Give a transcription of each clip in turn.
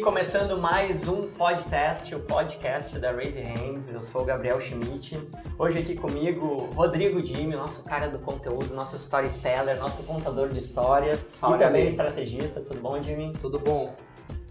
começando mais um podcast, o podcast da Raise Hands. Eu sou o Gabriel Schmidt. Hoje aqui comigo, Rodrigo Dimi, nosso cara do conteúdo, nosso storyteller, nosso contador de histórias Fala, e também Gabi. estrategista. Tudo bom, Jimmy? Tudo bom?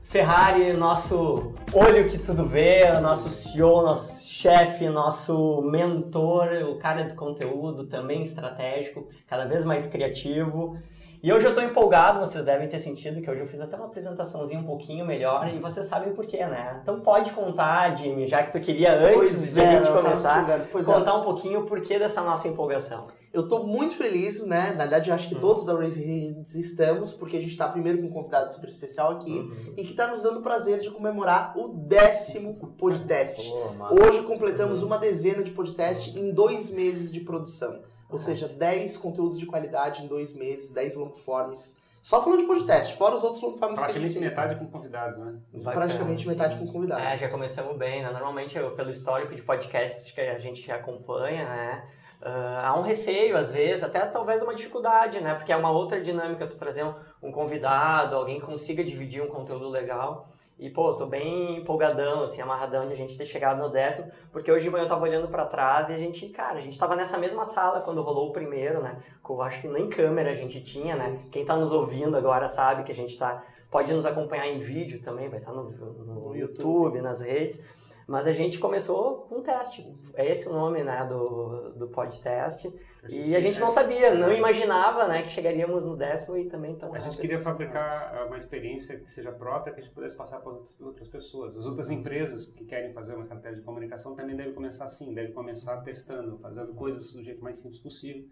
Ferrari, nosso olho que tudo vê, nosso CEO, nosso chefe, nosso mentor, o cara do conteúdo, também estratégico, cada vez mais criativo. E hoje eu tô empolgado, vocês devem ter sentido que hoje eu fiz até uma apresentaçãozinha um pouquinho melhor e vocês sabem por quê, né? Então pode contar, Jimmy, já que tu queria antes Pois de a é, gente tava começar, é. contar um pouquinho o porquê dessa nossa empolgação. Eu tô muito feliz, né? Na verdade, eu acho que Hum. todos da Raise Hands estamos, porque a gente tá primeiro com um convidado super especial aqui Uhum. e que tá nos dando o prazer de comemorar o décimo podcast. Massa. Hoje completamos Uhum. uma dezena de podcast em dois meses de produção. Ou Nossa. seja, 10 conteúdos de qualidade em dois meses, 10 longforms. Só falando de podcast, fora os outros longforms que a Praticamente gente fez. metade com convidados, né? Bacana, Praticamente sim. metade com convidados. É, já começamos bem, né? Normalmente, eu, pelo histórico de podcasts que a gente acompanha, né? ah, há um receio, às vezes, até talvez uma dificuldade, né? Porque é uma outra dinâmica tu trazer um, um convidado, alguém que consiga dividir um conteúdo legal. E, pô, tô bem empolgadão, assim, amarradão de a gente ter chegado no décimo, porque hoje de manhã eu tava olhando pra trás e a gente, cara, a gente tava nessa mesma sala quando rolou o primeiro, né? Com, acho que nem câmera a gente tinha, né? Quem tá nos ouvindo agora sabe que a gente tá pode nos acompanhar em vídeo também, vai estar no, no No YouTube, nas redes. Mas a gente começou com um teste. É esse o nome né, do, do podcast. E a gente não sabia, não imaginava né, que chegaríamos no décimo e também tão A gente rápido. queria fabricar eh, uma experiência que seja própria, que a gente pudesse passar para outras pessoas. As outras empresas que querem fazer uma estratégia de comunicação também devem começar assim, devem começar testando, fazendo coisas do jeito mais simples possível.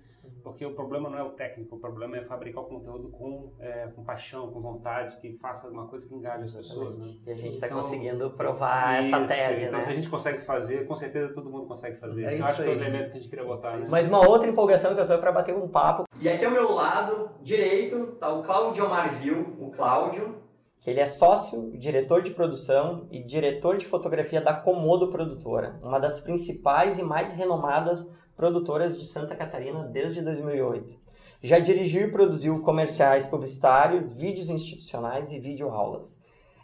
Porque o problema não é o técnico, o problema é fabricar o conteúdo com, eh, com paixão, com vontade, que faça uma coisa que engaje as pessoas. Né? E a gente está Então, conseguindo provar essa Isso, tese, Então, né? se a gente consegue fazer, com certeza todo mundo consegue fazer. É isso acho que é o elemento que a gente queria botar. Né? Mas uma outra empolgação que eu tô é para bater um papo. E aqui ao meu lado direito tá o Cláudio Marvil, o Cláudio, que ele é sócio, diretor de produção e diretor de fotografia da Comodo Produtora, uma das principais e mais renomadas produtoras de Santa Catarina desde 2008. Já dirigiu e produziu comerciais publicitários, vídeos institucionais e videoaulas.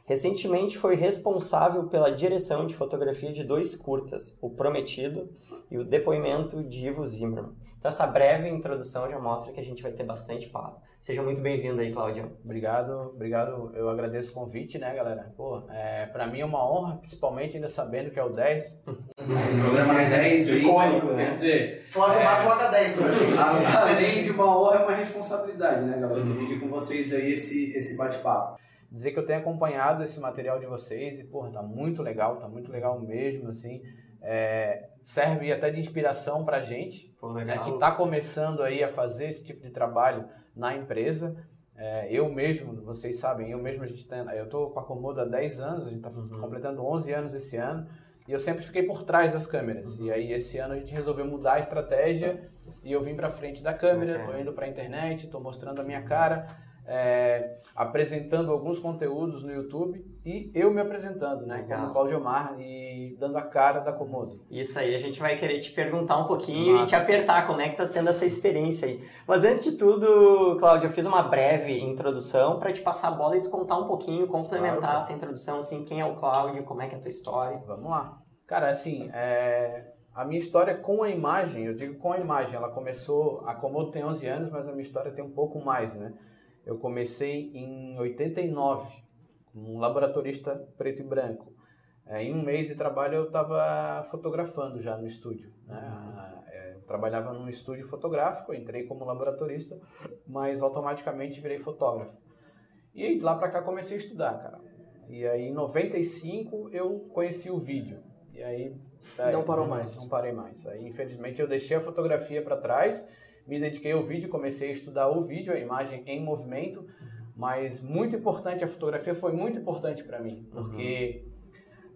Recentemente foi responsável pela direção de fotografia de dois curtas, O Prometido e o depoimento de Ivo Zimmermann. Então essa breve introdução já mostra que a gente vai ter bastante papo. Seja muito bem-vindo aí, Claudio. Obrigado, obrigado. Eu agradeço o convite, né, galera? Pô, é, pra mim é uma honra, principalmente ainda sabendo que é o 10. Um programa 10 aí. Icônico, né? Quer dizer, Cláudio É. Mar joga 10 pra gente. além de uma honra, é uma responsabilidade, né, galera? Dividir com vocês aí esse, esse bate-papo. Dizer que eu tenho acompanhado esse material de vocês e, porra, tá muito legal, tá muito legal mesmo, assim. É, serve até de inspiração pra gente, Pô, né, legal. que está começando aí a fazer esse tipo de trabalho na empresa. É, eu mesmo, vocês sabem, eu mesmo a gente tem, eu estou com a Comodo há 10 anos, a gente está Uhum. completando 11 anos esse ano, e eu sempre fiquei por trás das câmeras. Uhum. E aí esse ano a gente resolveu mudar a estratégia e eu vim para frente da câmera, estou indo para a internet, estou mostrando a minha cara, é, apresentando alguns conteúdos no YouTube e eu me apresentando, né, Legal. como Claudio Omar e dando a cara da Comodo. Isso aí, a gente vai querer te perguntar um pouquinho e Massa. te apertar como é que tá sendo essa experiência aí. Mas antes de tudo, Cláudio, eu fiz uma breve introdução para te passar a bola e te contar um pouquinho, complementar Claro. essa introdução, assim, quem é o Cláudio, como é que é a tua história. Vamos lá. Cara, assim, é, a minha história com a imagem, eu digo com a imagem, ela começou, a Comodo tem 11 anos, mas a minha história tem um pouco mais, né? Eu comecei em 89, como um laboratorista preto e branco. É, em um mês de trabalho eu estava fotografando já no estúdio. Né? É, eu trabalhava num estúdio fotográfico, entrei como laboratorista, mas automaticamente virei fotógrafo. E de lá para cá comecei a estudar, cara. E aí em 95 eu conheci o vídeo. E aí é, Não parou mais. Não parei mais. Aí infelizmente eu deixei a fotografia para trás, me dediquei ao vídeo, comecei a estudar o vídeo, a imagem em movimento, mas muito importante a fotografia foi muito importante para mim, porque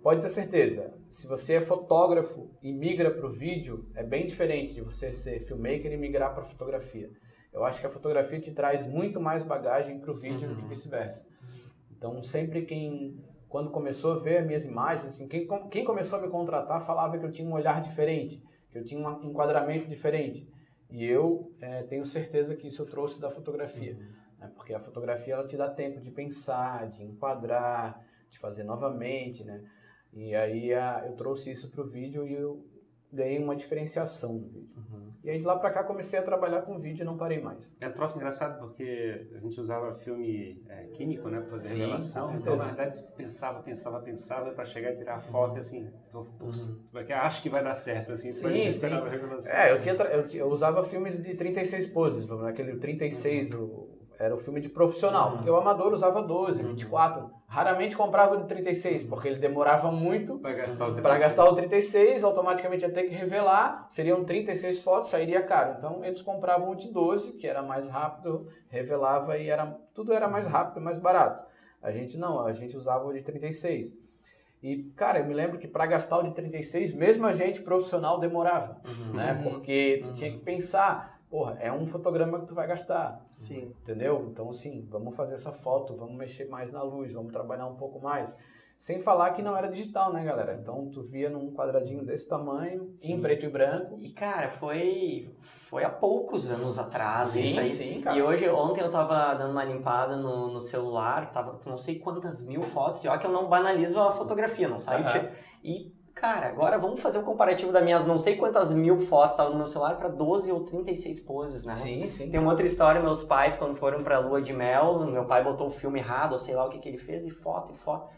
pode ter certeza, se você é fotógrafo e migra para o vídeo, é bem diferente de você ser filmmaker e migrar para fotografia. Eu acho que a fotografia te traz muito mais bagagem para o vídeo do que vice-versa. Então, sempre quem, quando começou a ver as minhas imagens, assim, quem, quem começou a me contratar falava que eu tinha um olhar diferente, que eu tinha um enquadramento diferente. E eu eh, tenho certeza que isso eu trouxe da fotografia. né? Porque a fotografia ela te dá tempo de pensar, de enquadrar, de fazer novamente, né? E aí a, eu trouxe isso para o vídeo e eu ganhei uma diferenciação no vídeo. Uhum. E aí de lá para cá comecei a trabalhar com vídeo e não parei mais. É um troço engraçado porque a gente usava filme é, químico, né, para fazer Sim, revelação. com Então, na verdade, pensava, pensava, pensava para chegar e tirar a foto e assim, tô, tô, porque acho que vai dar certo, assim, Sim, sim. esperava a revelação. É, eu, tinha, tra- eu, eu usava filmes de 36 poses, vamos lá, aquele 36 o- era o filme de profissional, porque o amador usava 12, 24. Raramente comprava o de 36, porque ele demorava muito Para gastar o 36, automaticamente ia ter que revelar, seriam 36 fotos, sairia caro. Então eles compravam o de 12, que era mais rápido, revelava e era tudo era mais rápido, mais barato. A gente não, a gente usava o de 36. E, cara, eu me lembro que para gastar o de 36, mesmo a gente profissional demorava, né? Porque tu tinha que pensar, porra, é um fotograma que tu vai gastar, Sim. entendeu? Então, assim, vamos fazer essa foto, vamos mexer mais na luz, vamos trabalhar um pouco mais. Sem falar que não era digital, né, galera? Então, tu via num quadradinho desse tamanho, em Sim. preto e branco. E, cara, foi, foi há poucos anos atrás isso aí. sim, cara. E hoje, ontem eu tava dando uma limpada no, no celular, tava com não sei quantas mil fotos, e olha que eu não banalizo a fotografia, não Aham. tiro- E, cara, agora vamos fazer um comparativo das minhas não sei quantas mil fotos estavam no meu celular para 12 ou 36 poses, né? Sim, sim. Tem uma outra história, meus pais, quando foram pra lua de mel, meu pai botou o filme errado, ou sei lá o que que ele fez, e foto, e foto.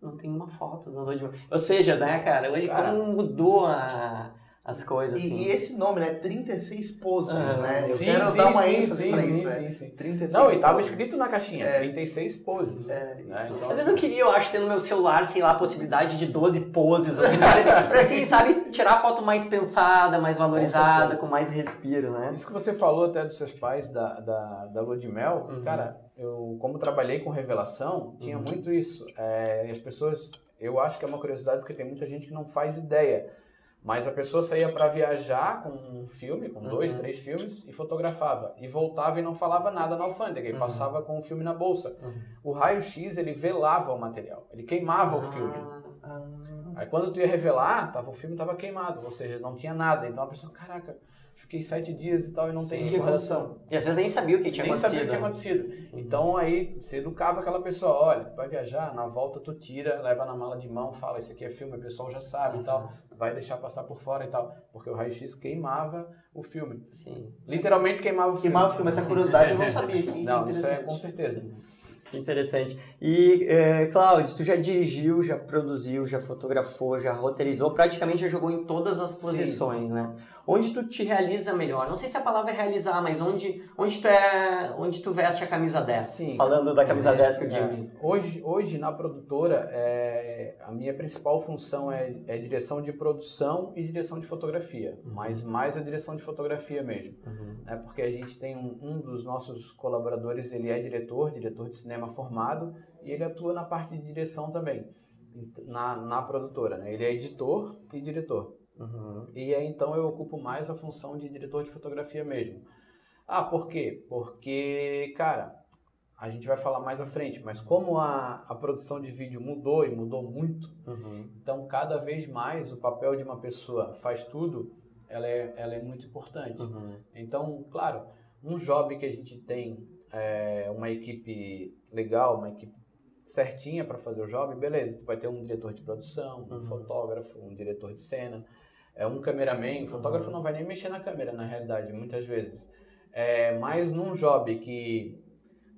Não tem uma foto da lua de mel. Ou seja, né, cara, hoje Cara. como mudou a- as coisas, E, assim. e esse nome, né? 36 poses, Ah, né? Eu sim, quero sim, dar uma sim, ênfase sim, pra sim, isso, né? sim, sim. 36 Não, e tava poses. escrito na caixinha, É. 36 poses. É, né? isso. Então, Às vezes assim, eu queria, eu acho, ter no meu celular, sei lá, a possibilidade de 12 poses. ou coisa, pra assim, sabe, tirar a foto mais pensada, mais valorizada, certeza. com, mais respiro, né? Isso que você falou até dos seus pais da, da, da lua de mel, Uhum. cara, eu como trabalhei com revelação, tinha Uhum. muito isso. É, e as pessoas, eu acho que é uma curiosidade porque tem muita gente que não faz ideia. Mas a pessoa saía para viajar com um filme, com dois, Uhum. três filmes, e fotografava. E voltava e não falava nada na alfândega, e Uhum. passava com o filme na bolsa. Uhum. O raio-x, ele velava o material, ele queimava o filme. Ah, ah. Aí quando tu ia revelar, tava, o filme tava queimado, ou seja, não tinha nada. Então a pessoa, caraca, fiquei sete dias e tal e não tem Sim. recordação. E às vezes nem sabia o que tinha Nem acontecido. sabia o que tinha acontecido. Então aí você educava aquela pessoa, olha, vai viajar, na volta tu tira, leva na mala de mão, fala, isso aqui é filme, o pessoal já sabe e tal, vai deixar passar por fora e tal. Porque o raio-x queimava o filme. Sim. Literalmente queimava o filme. Queimava o filme, essa curiosidade eu não sabia. Que Não, isso é com certeza. Que interessante. E, eh, Cláudio, tu já dirigiu, já produziu, já fotografou, já roteirizou, praticamente já jogou em todas as Sim, posições, né? Onde tu te realiza melhor? Não sei se a palavra é realizar, mas onde, onde tu é, onde tu veste a camisa 10? Sim. Falando da camisa É, 10 que eu é. digo. Hoje, hoje na produtora, é, a minha principal função é, é direção de produção e direção de fotografia, mas mais a direção de fotografia mesmo, né? Porque a gente tem um, um dos nossos colaboradores, ele é diretor, diretor de cinema formado, e ele atua na parte de direção também, na, na produtora, né? Ele é editor e diretor. Uhum. E aí então eu ocupo mais a função de diretor de fotografia mesmo. Ah, por quê? Porque, cara, a gente vai falar mais à frente, mas como a, a produção de vídeo mudou e mudou muito, Uhum. então cada vez mais o papel de uma pessoa faz tudo, ela é, ela é muito importante. Uhum. Então, claro, um job que a gente tem é, uma equipe legal, uma equipe certinha para fazer o job, beleza, tu vai ter um diretor de produção, um Uhum. fotógrafo, um diretor de cena, é um cameraman, o fotógrafo não vai nem mexer na câmera, na realidade, muitas vezes. É, mas num job que,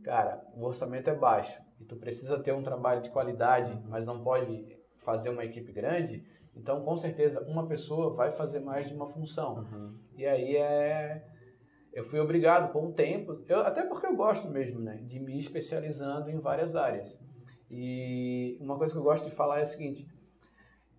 cara, o orçamento é baixo e tu precisa ter um trabalho de qualidade, mas não pode fazer uma equipe grande, então com certeza uma pessoa vai fazer mais de uma função. Uhum. E aí é. Eu fui obrigado com o tempo, eu, até porque eu gosto mesmo, né, de me especializando em várias áreas. E uma coisa que eu gosto de falar é a seguinte: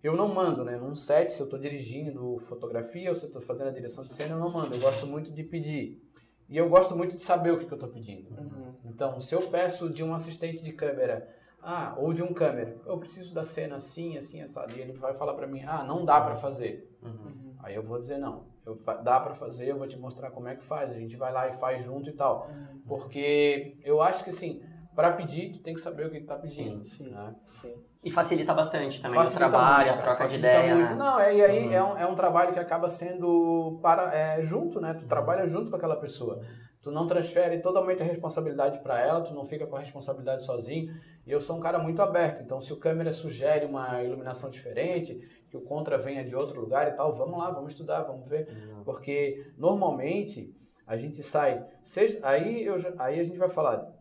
eu não mando, né, num set, se eu estou dirigindo fotografia ou se eu estou fazendo a direção de cena, eu não mando. Eu gosto muito de pedir. E eu gosto muito de saber o que, que eu estou pedindo. Uhum. Então, se eu peço de um assistente de câmera, ah, ou de um câmera, eu preciso da cena assim, assim, assado, e ele vai falar para mim, ah, não dá para fazer. Uhum. Aí eu vou dizer não. Eu, dá para fazer, eu vou te mostrar como é que faz. A gente vai lá e faz junto e tal. Porque eu acho que assim, para pedir, tu tem que saber o que tu tá pedindo. Sim, sim. né? Sim. E facilita bastante também Facilita o trabalho, muito, a troca de ideia, muito. né? Não, é, e aí Uhum. é, um, é um trabalho que acaba sendo para, é, junto, né? Tu trabalha junto com aquela pessoa. Tu não transfere totalmente a responsabilidade para ela, tu não fica com a responsabilidade sozinho. E eu sou um cara muito aberto, então se o câmera sugere uma iluminação diferente, que o contra venha de outro lugar e tal, vamos lá, vamos estudar, vamos ver. Porque normalmente a gente sai. Seja, aí, eu, aí a gente vai falar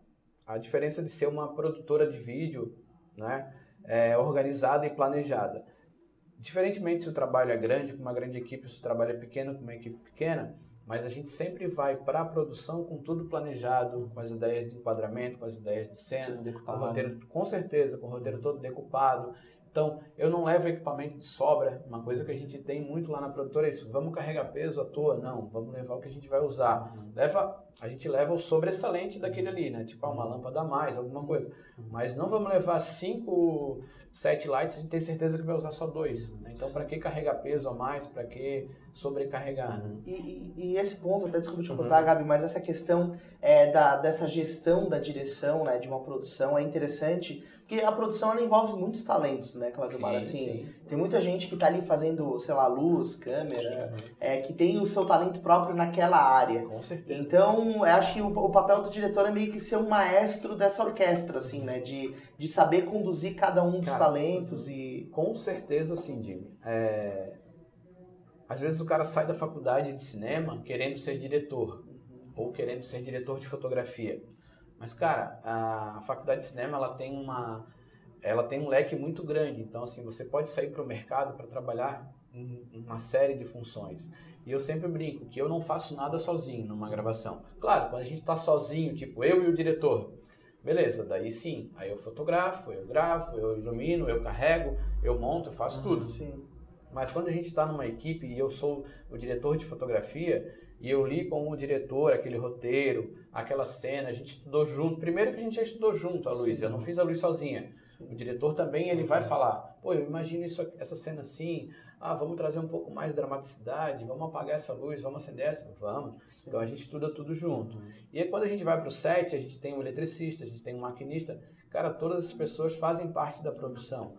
a diferença de ser uma produtora de vídeo, né? é, organizada e planejada. Diferentemente se o trabalho é grande, com uma grande equipe, se o trabalho é pequeno, com uma equipe pequena, mas a gente sempre vai para a produção com tudo planejado, com as ideias de enquadramento, com as ideias de cena, com o roteiro, com certeza, com o roteiro todo decupado. Então, eu não levo equipamento de sobra. Uma coisa que a gente tem muito lá na produtora é isso. Vamos carregar peso à toa? Não. Vamos levar o que a gente vai usar. Leva, a gente leva o sobressalente daquele ali, né? Tipo, ah, uma lâmpada a mais, alguma coisa. Mas não vamos levar cinco sete lights, a gente tem certeza que vai usar só dois. né? Então, para que carregar peso a mais? Para que sobrecarregar? Né? E, e- e esse ponto, até desculpa te cortar, Gabi, mas essa questão é, da, dessa gestão da direção, né, de uma produção é interessante, porque a produção ela envolve muitos talentos, né, Claudio assim, tem muita gente que tá ali fazendo, sei lá, luz, câmera, é, que tem o seu talento próprio naquela área. Com certeza. Então, eu acho que o, o papel do diretor é meio que ser um maestro dessa orquestra, assim, né, de, de saber conduzir cada um dos Cara, talentos e... Com certeza sim, Jimmy. É, Às vezes o cara sai da faculdade de cinema querendo ser diretor ou querendo ser diretor de fotografia. Mas, cara, a faculdade de cinema ela tem uma ela tem um leque muito grande. Então, assim, você pode sair para o mercado para trabalhar em uma série de funções. E eu sempre brinco que eu não faço nada sozinho numa gravação. Claro, quando a gente está sozinho, tipo eu e o diretor, beleza, daí sim. Aí eu fotografo, eu gravo, eu ilumino, eu carrego, eu monto, eu faço tudo. Sim. Mas quando a gente está numa equipe e eu sou o diretor de fotografia e eu li com o diretor aquele roteiro, aquela cena, a gente estudou junto. Primeiro que a gente já estudou junto, a Luiz. Eu não fiz a Luiz sozinha. O diretor também ele vai falar, pô, eu imagino isso, essa cena assim. Ah, vamos trazer um pouco mais de dramaticidade, vamos apagar essa luz, vamos acender essa, vamos. Então a gente estuda tudo junto. E aí quando a gente vai para o set, a gente tem um eletricista, a gente tem um maquinista. Cara, todas as pessoas fazem parte da produção.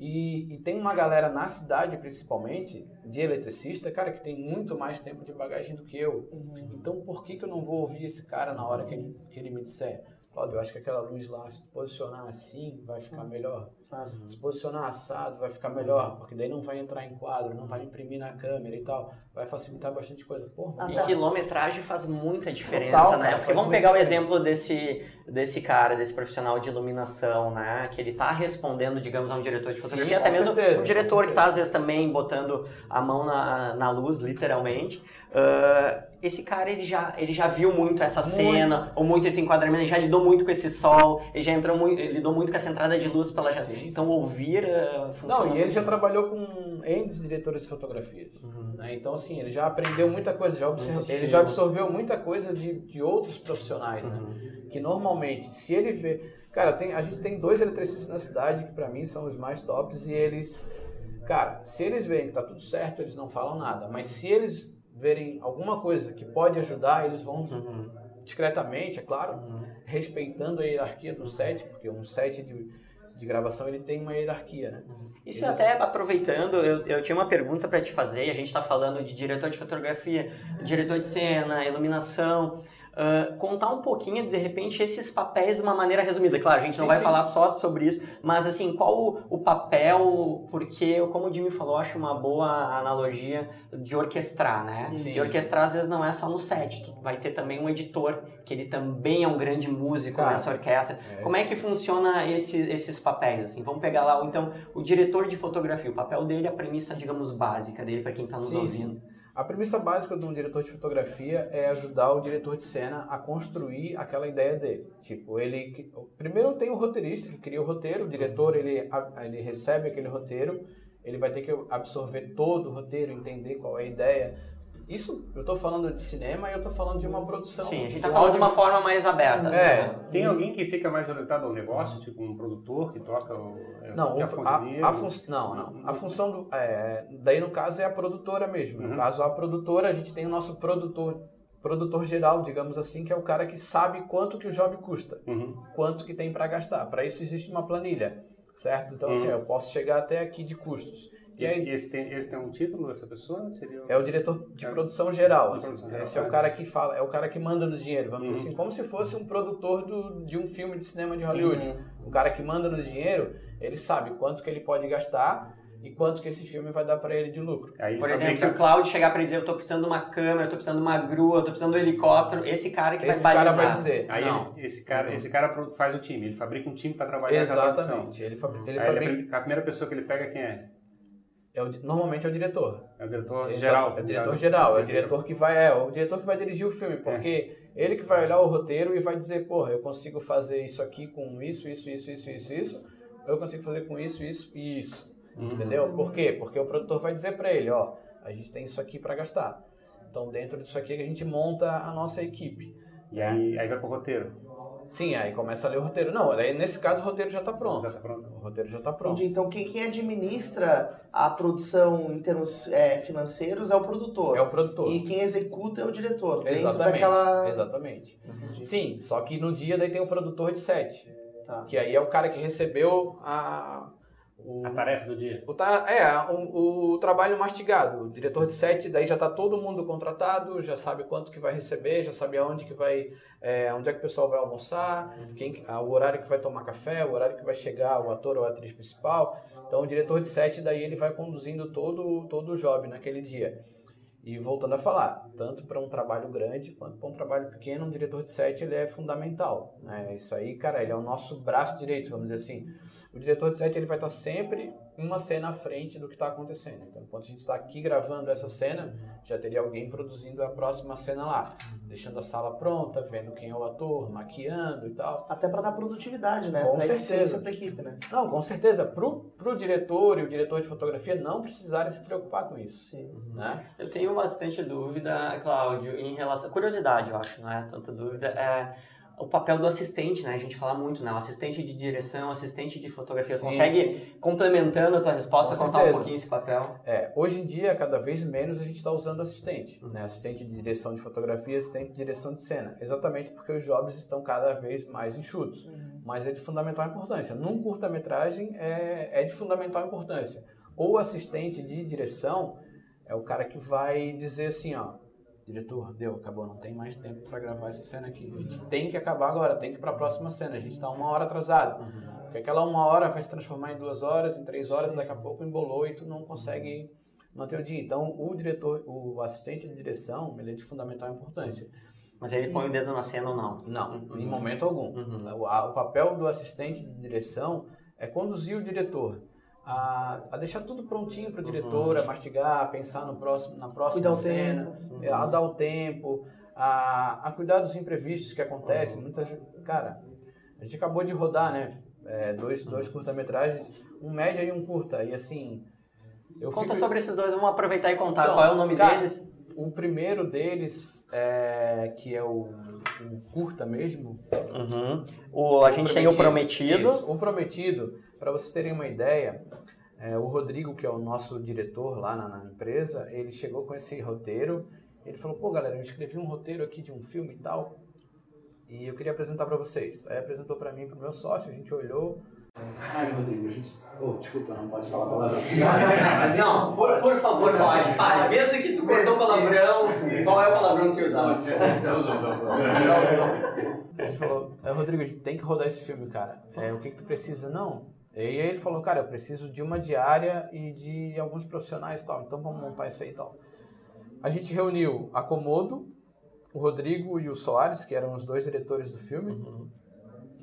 E, e tem uma galera na cidade, principalmente, de eletricista, cara, que tem muito mais tempo de bagagem do que eu. Então, por que, que eu não vou ouvir esse cara na hora que ele, que ele me disser? Cláudio, eu acho que aquela luz lá, se posicionar assim, vai ficar melhor. Se posicionar assado, vai ficar melhor, porque daí não vai entrar em quadro, não vai imprimir na câmera e tal. Vai facilitar bastante coisa. Pô, Ah, E tá. quilometragem faz muita diferença, Total, né? cara, Porque vamos pegar o exemplo desse, desse cara, desse profissional de iluminação, né? Que ele tá respondendo, digamos, a um diretor de Sim, fotografia, com até mesmo certeza, um diretor que tá, às vezes, também botando a mão na, na luz, literalmente. Ah, esse cara, ele já, ele já viu muito essa Muito. cena, ou muito esse enquadramento, ele já lidou muito com esse sol, ele já entrou muito, ele lidou muito com essa entrada de luz pela. Sim, Então, ouvir funciona Não, e ele já trabalhou com N diretores de fotografias. né? Então, assim, ele já aprendeu muita coisa, já ele já absorveu muita coisa de, de outros profissionais, né? Que normalmente, se ele vê... Cara, tem, a gente tem dois eletricistas na cidade que pra mim são os mais tops e eles... Cara, se eles veem que tá tudo certo, eles não falam nada. Mas se eles verem alguma coisa que pode ajudar, eles vão Uhum. discretamente, é claro, respeitando a hierarquia do set, porque um set de, de gravação ele tem uma hierarquia, né? Isso até aproveitando, eu, eu tinha uma pergunta para te fazer. A gente está falando de diretor de fotografia, diretor de cena, iluminação. Contar um pouquinho, de repente, esses papéis de uma maneira resumida. Claro, a gente não Sim, vai sim. falar só sobre isso, mas assim, qual o, o papel, porque, como o Jimmy falou, acho uma boa analogia de orquestrar, né? Sim. E orquestrar, às vezes, não é só no set, tu vai ter também um editor, que ele também é um grande músico Cara, nessa orquestra. É, Como é que funciona esse- esses papéis? Assim, vamos pegar lá, então, o diretor de fotografia, o papel dele, a premissa, digamos, básica dele para quem está nos Sim, ouvindo. sim. A premissa básica de um diretor de fotografia é ajudar o diretor de cena a construir aquela ideia dele. Tipo, ele primeiro tem o roteirista que cria o roteiro, o diretor ele ele recebe aquele roteiro, ele vai ter que absorver todo o roteiro, entender qual é a ideia. Isso eu estou falando de cinema e eu estou falando de uma produção. Sim, a gente de está um falando de audio- uma forma mais aberta. É, Tem alguém que fica mais orientado ao negócio, tipo um produtor que toca o. é, Não, que o- a, a fun- não, não. A função do. é, daí no caso é a produtora mesmo. No Uhum. caso, a produtora, a gente tem o nosso produtor, produtor geral, digamos assim, que é o cara que sabe quanto que o job custa, Uhum. quanto que tem para gastar. Para isso existe uma planilha. certo? Então, assim, Uhum. eu posso chegar até aqui de custos. E Esse, aí, esse, tem, esse tem um título dessa pessoa? Seria o- é o diretor de É. produção geral. De assim. produção geral, Esse é o é. cara que fala, é o cara que manda no dinheiro, vamos Uhum. dizer assim, como se fosse um produtor do, de um filme de cinema de Sim. Hollywood. O cara que manda no dinheiro, ele sabe quanto que ele pode gastar e quanto que esse filme vai dar para ele de lucro. Aí Por exemplo, se o Cláudio chegar pra dizer eu tô precisando de uma câmera, eu tô precisando de uma grua, eu tô precisando de um helicóptero, esse cara que Esse vai cara balizar. vai dizer, Aí ele- esse, cara, esse cara faz o time, ele fabrica um time para trabalhar essa produção. exatamente. Ele, fabri- ele Aí fabrica, ele- a primeira pessoa que ele pega quem é? É o normalmente é o diretor. É o diretor Exato, geral. É o diretor geral, é o diretor que vai, é, o diretor que vai dirigir o filme, porque ele que vai olhar o roteiro e vai dizer, porra, eu consigo fazer isso aqui com isso, isso, isso, isso, isso, isso, eu consigo fazer com isso, isso e isso. Uhum. Entendeu? Por quê? Porque o produtor vai dizer pra ele, ó, a gente tem isso aqui pra gastar. Então, dentro disso aqui que a gente monta a nossa equipe. E aí, aí vai pro roteiro. Sim, aí começa a ler o roteiro. Não, aí nesse caso o roteiro já tá pronto. Já tá pronto. O roteiro já tá pronto. Entendi. Então, quem, quem administra a produção em termos é, financeiros é o produtor. É o produtor. E quem executa é o diretor. Exatamente. daquela. Exatamente. Entendi. Sim, só que no dia daí tem o produtor de set. Tá. Que aí é o cara que recebeu a. O, A tarefa do dia. o ta- é, o, o trabalho mastigado. O diretor de set, daí já tá todo mundo contratado, já sabe quanto que vai receber, já sabe aonde que vai. é, onde é que o pessoal vai almoçar, quem, que- ah, o horário que vai tomar café, o horário que vai chegar o ator ou a atriz principal. Então o diretor de set daí ele vai conduzindo todo, todo o job naquele dia. E voltando a falar, tanto para um trabalho grande quanto para um trabalho pequeno, um diretor de set ele é fundamental. Né? Isso aí, cara, ele é o nosso braço direito, vamos dizer assim. O diretor de set ele vai estar sempre uma cena à frente do que está acontecendo. Então, enquanto a gente está aqui gravando essa cena, já teria alguém produzindo a próxima cena lá, deixando a sala pronta, vendo quem é o ator, maquiando e tal. Até para dar produtividade, né? Com pra certeza. eficiência pra equipe, né? Não, com certeza, pro, pro diretor e o diretor de fotografia não precisarem se preocupar com isso. Sim. Né? Eu tenho bastante dúvida, Cláudio, em relação. Curiosidade, eu acho, não é tanta dúvida. É o papel do assistente, né? A gente fala muito, né? O assistente de direção, assistente de fotografia. Sim, Consegue, complementando a tua resposta, Com contar certeza. um pouquinho esse papel? É, hoje em dia, cada vez menos a gente está usando assistente, né? Assistente de direção de fotografia, assistente de direção de cena. Exatamente porque os jobs estão cada vez mais enxutos. Mas é de fundamental importância. Num curta-metragem é, é de fundamental importância. Ou assistente de direção é o cara que vai dizer assim, ó, diretor, deu, acabou, não tem mais tempo para gravar essa cena aqui. A gente tem que acabar agora, tem que ir para a próxima cena. A gente está uma hora atrasado. Porque aquela uma hora vai se transformar em duas horas, em três horas, daqui a pouco embolou e tu não consegue manter o dia. Então, o diretor, o assistente de direção, ele é de fundamental importância. Mas ele põe o dedo na cena ou não? Não, Uhum. em momento algum. Uhum. O, a- o papel do assistente de direção é conduzir o diretor a, a deixar tudo prontinho para o diretor, a mastigar, a pensar no próximo, na próxima cena, é, a dar o tempo, a, a cuidar dos imprevistos que acontecem. Muitas, cara, a gente acabou de rodar, né? é, dois, dois curta-metragens, um média e um curta. E assim. Eu Conta fico- sobre esses dois, vamos aproveitar e contar Então, qual é o nome cara, deles. O primeiro deles, é, que é o, o curta mesmo, Uhum. O, a gente tem o prometido. Isso, o Prometido, para vocês terem uma ideia, é, o Rodrigo, que é o nosso diretor lá na, na empresa, ele chegou com esse roteiro. Ele falou: pô, galera, eu escrevi um roteiro aqui de um filme e tal, e eu queria apresentar para vocês. Aí apresentou para mim, para o meu sócio, a gente olhou. Caralho, Rodrigo, a gente. Oh, desculpa, não pode falar palavrão. Mas não, por, por favor, pode, fale. Mesmo que tu cortou o palavrão, qual é o palavrão que usava? A gente falou, "É, Rodrigo, a gente tem que rodar esse filme, cara. É, o que, que tu precisa? Não. E aí ele falou, cara, eu preciso de uma diária e de alguns profissionais e tal. Então vamos montar isso aí e tal. A gente reuniu a Comodo, o Rodrigo e o Soares, que eram os dois diretores do filme.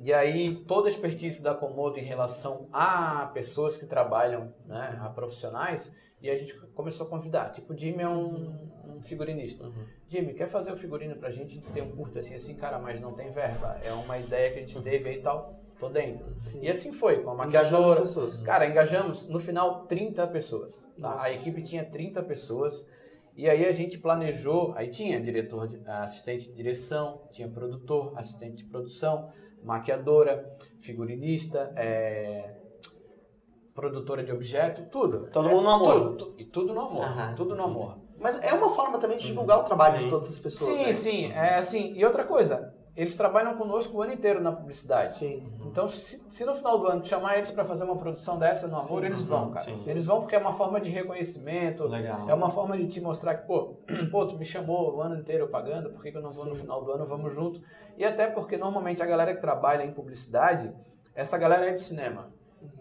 E aí toda a expertise da Comodo em relação a pessoas que trabalham, né, a profissionais, e a gente começou a convidar. Tipo, o Jimmy é um, um figurinista. Jimmy, quer fazer o figurino pra gente ter um curto assim, assim, cara, mas não tem verba. É uma ideia que a gente teve aí e tal. Tô dentro. E assim foi, com a maquiadora. Cara, engajamos no final 30 pessoas. tá? A equipe tinha 30 pessoas. E aí a gente planejou, aí tinha diretor, assistente de direção, tinha produtor, assistente de produção, maquiadora, figurinista, é, produtora de objeto, tudo. Todo É, mundo no amor. Tudo, tu- e tudo no amor. Aham. Tudo no amor. Mas é uma forma também de divulgar o trabalho de todas as pessoas. Sim, né? sim, é assim. E outra coisa, eles trabalham conosco o ano inteiro na publicidade. Sim. Então, se, se no final do ano tu chamar eles para fazer uma produção dessa no Amor, Sim. eles vão, cara. Sim. Eles vão porque é uma forma de reconhecimento, Legal. é uma forma de te mostrar que, pô, pô, tu me chamou o ano inteiro pagando, por que, que eu não vou no final do ano, vamos junto. E até porque normalmente a galera que trabalha em publicidade, essa galera é de cinema.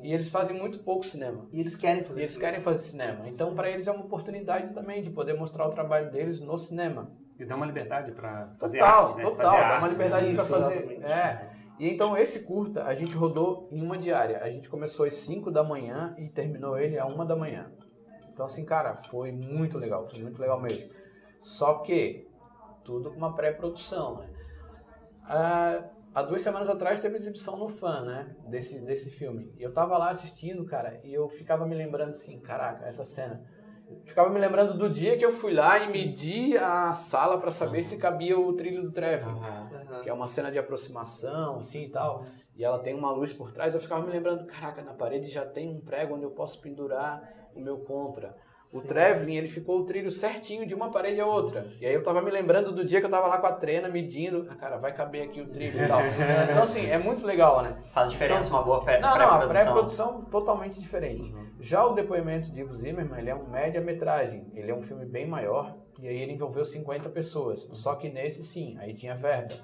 E eles fazem muito pouco cinema. E eles querem E fazer eles isso. querem fazer cinema. Então, para eles é uma oportunidade também de poder mostrar o trabalho deles no cinema. E dá uma liberdade para fazer Total, arte, né? total. Fazer Dá uma arte, liberdade né? para fazer. É. E então esse curta a gente rodou em uma diária. A gente começou às 5 da manhã e terminou ele às 1 da manhã. Então assim, cara, foi muito legal, foi muito legal mesmo. Só que tudo com uma pré-produção, né? Ah, há duas semanas atrás teve exibição no Fã, né? Desse, desse filme. E eu tava lá assistindo, cara, e eu ficava me lembrando assim, caraca, essa cena. Ficava me lembrando do dia que eu fui lá e medi a sala para saber se cabia o trilho do Trevor. Aham. que é uma cena de aproximação, assim e tal, e ela tem uma luz por trás, eu ficava me lembrando, caraca, na parede já tem um prego onde eu posso pendurar o meu contra. O Sim. traveling, ele ficou o trilho certinho de uma parede a outra. E aí eu tava me lembrando do dia que eu tava lá com a trena medindo, ah, cara, vai caber aqui o trilho e tal. Então assim, é muito legal, né? Faz diferença uma boa pré- Não, não, a pré-produção. pré-produção totalmente diferente. Já o depoimento de Ivo Zimmerman, ele é um média-metragem. Ele é um filme bem maior e aí ele envolveu 50 pessoas. Só que nesse, sim, aí tinha verba.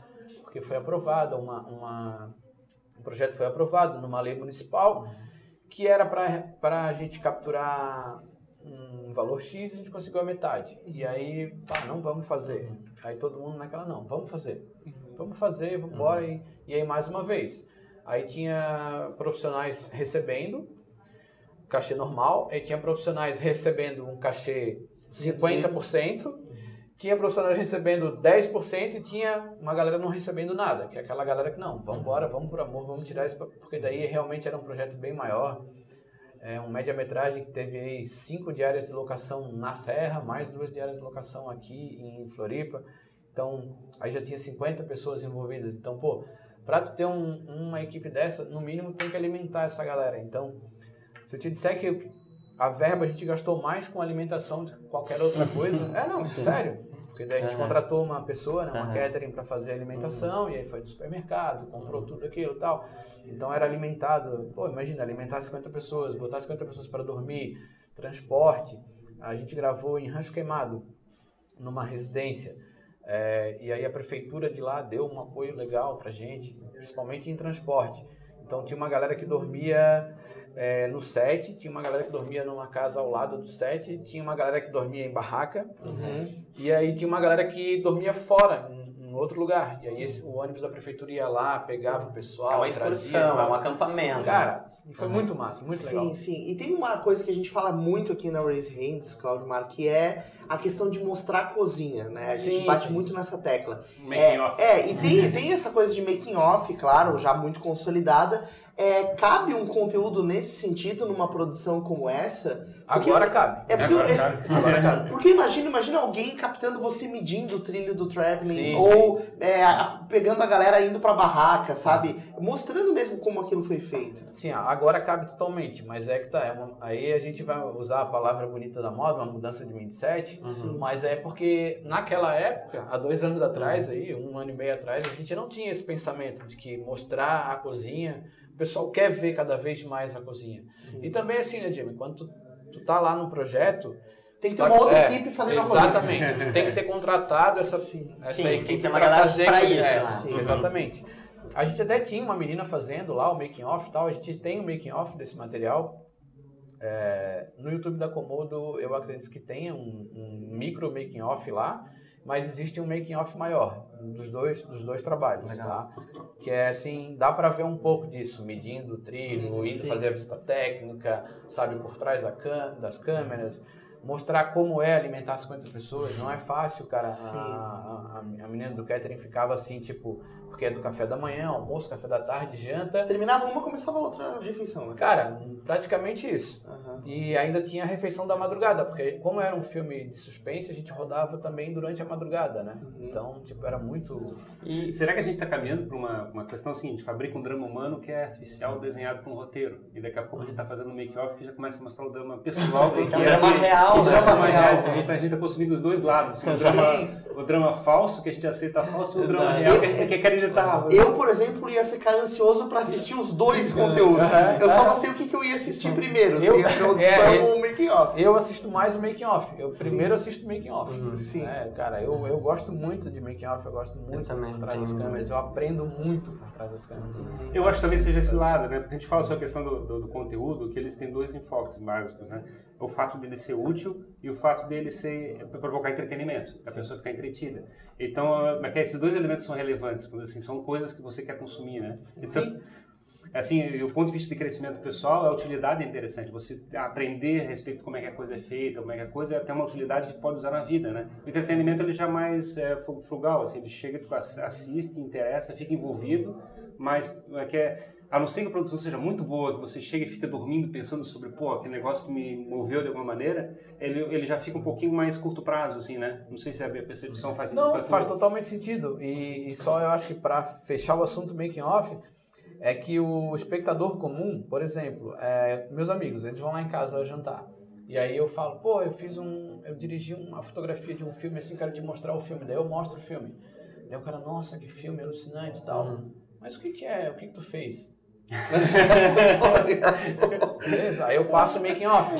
Porque foi aprovada uma... uma o projeto foi aprovado numa lei municipal que era para a gente capturar um valor X e a gente conseguiu a metade. E aí, pá, não vamos fazer. Aí todo mundo naquela, não, vamos fazer. Vamos fazer, vamos embora. E, e aí mais uma vez. Aí tinha profissionais recebendo cachê normal, aí tinha profissionais recebendo um cachê 50%, tinha profissionais recebendo 10% e tinha uma galera não recebendo nada, que é aquela galera que não, vamos embora, vamos por amor, vamos tirar isso, porque daí realmente era um projeto bem maior, é um média-metragem que teve aí cinco diárias de locação na Serra, mais duas diárias de locação aqui em Floripa, então aí já tinha 50 pessoas envolvidas, então pô, para tu ter um- uma equipe dessa, no mínimo tem que alimentar essa galera, então se eu te disser que a verba a gente gastou mais com alimentação do que qualquer outra coisa, é não, sério. Porque daí a gente contratou uma pessoa, né, uma Aham. catering para fazer a alimentação, e aí foi no supermercado, comprou tudo aquilo e tal. Então era alimentado, pô, imagina, alimentar 50 pessoas, botar 50 pessoas para dormir, transporte. A gente gravou em Rancho Queimado, numa residência. É, e aí a prefeitura de lá deu um apoio legal pra gente, principalmente em transporte. Então tinha uma galera que dormia é, no set, tinha uma galera que dormia numa casa ao lado do set, tinha uma galera que dormia em barraca, Uhum. e aí tinha uma galera que dormia fora, em, em outro lugar. E aí esse- o ônibus da prefeitura ia lá, pegava o pessoal, É uma trazia, excursão, é levava- um acampamento. Cara, e foi Uhum. muito massa, muito legal. Sim, sim. E tem uma coisa que a gente fala muito aqui na Raise Hands, Claudio Mar, que é a questão de mostrar a cozinha, né? A gente Sim, bate sim. muito nessa tecla. Making off. É, e tem, tem essa coisa de making off, claro, já muito consolidada. É, cabe um conteúdo nesse sentido numa produção como essa? Porque- Agora cabe. É porque, Agora, é- cara. Agora cabe. porque imagina, imagina alguém captando você medindo o trilho do traveling, Sim, ou é, a- pegando a galera indo pra barraca, sabe? Mostrando mesmo como aquilo foi feito. Sim, agora cabe totalmente, mas é que tá. é uma- aí a gente vai usar a palavra bonita da moda, uma mudança de mindset, Uhum. mas é porque naquela época, há dois anos atrás, aí, um ano e meio atrás, a gente não tinha esse pensamento de que mostrar a cozinha, o pessoal quer ver cada vez mais a cozinha. E também assim, né, Jimmy, quando tu, tu tá lá no projeto. Tem que ter tá- uma outra é, equipe fazendo a cozinha. Exatamente, tu tem que ter contratado essa, Sim. essa Sim, tem equipe que ter uma pra galera fazer pra isso, é, sim, Uhum. Exatamente. A gente até tinha uma menina fazendo lá o making off e tal, a gente tem o making off desse material. É, no YouTube da Komodo eu acredito que tenha um, um micro making off lá, mas existe um making off maior dos dois dos dois trabalhos, Legal. tá? Que é assim, dá pra ver um pouco disso, medindo o trilho, indo Sim. fazer a visita técnica, sabe, por trás da das câmeras, mostrar como é alimentar 50 pessoas, não é fácil, cara. A, a, a menina do catering ficava assim, tipo, porque é do café da manhã, almoço, café da tarde, janta. Terminava uma, começava outra refeição, né? Cara, praticamente isso. Aham. E ainda tinha a refeição da madrugada, porque como era um filme de suspense, a gente rodava também durante a madrugada, né? Uhum. Então, tipo, era muito... E será que a gente está caminhando para uma, uma questão seguinte, fabrica um drama humano que é artificial desenhado com um roteiro, e daqui a pouco a gente está fazendo um make-off que já começa a mostrar o drama pessoal, que Então, é drama assim, real, que né? Drama real. reais, a gente está tá consumindo os dois lados, assim, o, drama, o drama falso, que a gente aceita falso, e o drama real, que a gente quer acreditar. Eu, por exemplo, ia ficar ansioso pra assistir os dois conteúdos. Eu só não sei o que, que eu ia assistir primeiro, Eu- se a introdução é, ou o making off. Eu assisto mais o making off. Eu primeiro assisto o making off. Sim. É, cara, eu, eu gosto muito de making off, eu gosto muito também por trás das câmeras, eu aprendo muito por trás das câmeras. Eu acho que talvez seja esse lado, né? Porque a gente fala sobre a questão do, do, do conteúdo, que eles têm dois enfoques básicos, né? O fato dele ser útil e o fato dele ser provocar entretenimento, a pessoa ficar entretida. Então, é esses dois elementos são relevantes, assim, são coisas que você quer consumir, né? Então, Sim. assim, o ponto de vista de crescimento pessoal, a utilidade é interessante. Você aprender a respeito de como é que a coisa é feita, como é que a coisa tem uma utilidade que pode usar na vida, né? O entretenimento ele já é mais é, fru- frugal, assim, ele chega, ass- assiste, interessa, fica envolvido, mas é que é, a não ser que a produção seja muito boa, que você chega e fica dormindo pensando sobre, pô, aquele negócio que me moveu de alguma maneira, ele, ele já fica um pouquinho mais curto prazo, assim, né? Não sei se a minha percepção faz sentido Não, faz totalmente sentido. E, e só eu acho que para fechar o assunto making off, é que o espectador comum, por exemplo, é, meus amigos, eles vão lá em casa jantar. E aí eu falo, pô, eu fiz um. Eu dirigi uma fotografia de um filme assim, quero te mostrar o filme. Daí eu mostro o filme. Daí o cara, nossa, que filme alucinante e tal. Mas o que, que é? O que, que tu fez? Beleza, aí eu passo o making off.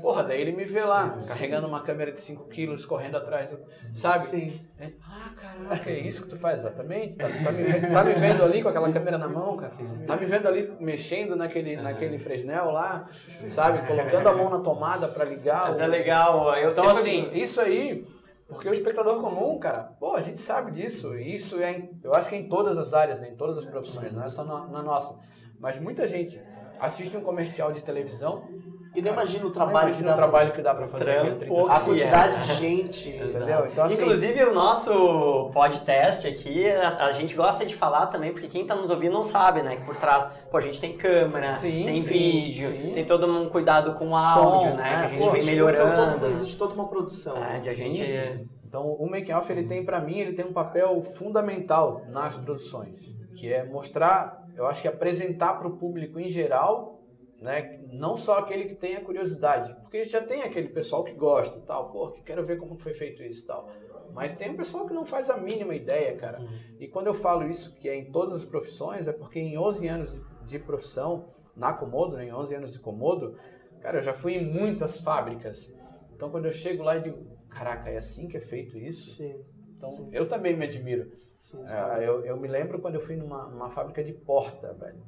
Porra, daí ele me vê lá, carregando uma câmera de 5 quilos, correndo atrás do. Sabe? Sim. É, ah, caraca, é isso que tu faz exatamente? Tá, tá me, tá me vendo ali com aquela câmera na mão, cara? Tá me vendo ali mexendo naquele, naquele Fresnel lá, sabe? Colocando a mão na tomada pra ligar. Mas o- é legal, eu Então, sempre... assim, isso aí, porque o espectador comum, cara, pô, a gente sabe disso. E isso é, em- eu acho que é em todas as áreas, né? em todas as profissões, não é só na, na nossa. Mas muita gente assiste um comercial de televisão, E não imagina o trabalho que dá o trabalho que dá pra fazer Trampo, aquele 30 pra... A é. quantidade de gente. Entendeu? Então, assim, Inclusive, o nosso podcast aqui, a, a gente gosta de falar também, porque quem tá nos ouvindo não sabe, né? Que por trás, pô, a gente tem câmera, Sim, tem sim, vídeo, sim. tem todo um cuidado com o Som, áudio, né? né? Que a gente Pô, vem Existe melhorando. todo- existe toda uma produção. É, de a Sim, gente... sim. Então, o making off ele tem para mim, ele tem um papel fundamental nas produções, que é mostrar, eu acho que apresentar para o público em geral, né, não só aquele que tem a curiosidade, porque já tem aquele pessoal que gosta, e tal, pô, que quero ver como foi feito isso, e tal. Mas tem um pessoal que não faz a mínima ideia, cara. E quando eu falo isso, que é em todas as profissões, é porque em 11 anos de- profissão, na Comodo, né, em 11 anos de Comodo, cara, eu já fui em muitas fábricas. Então, quando eu chego lá e digo, caraca, é assim que é feito isso? Sim. Então, eu também me admiro. Sim. É, eu, eu me lembro quando eu fui numa, numa fábrica de porta, velho.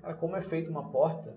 Cara, como é feita uma porta?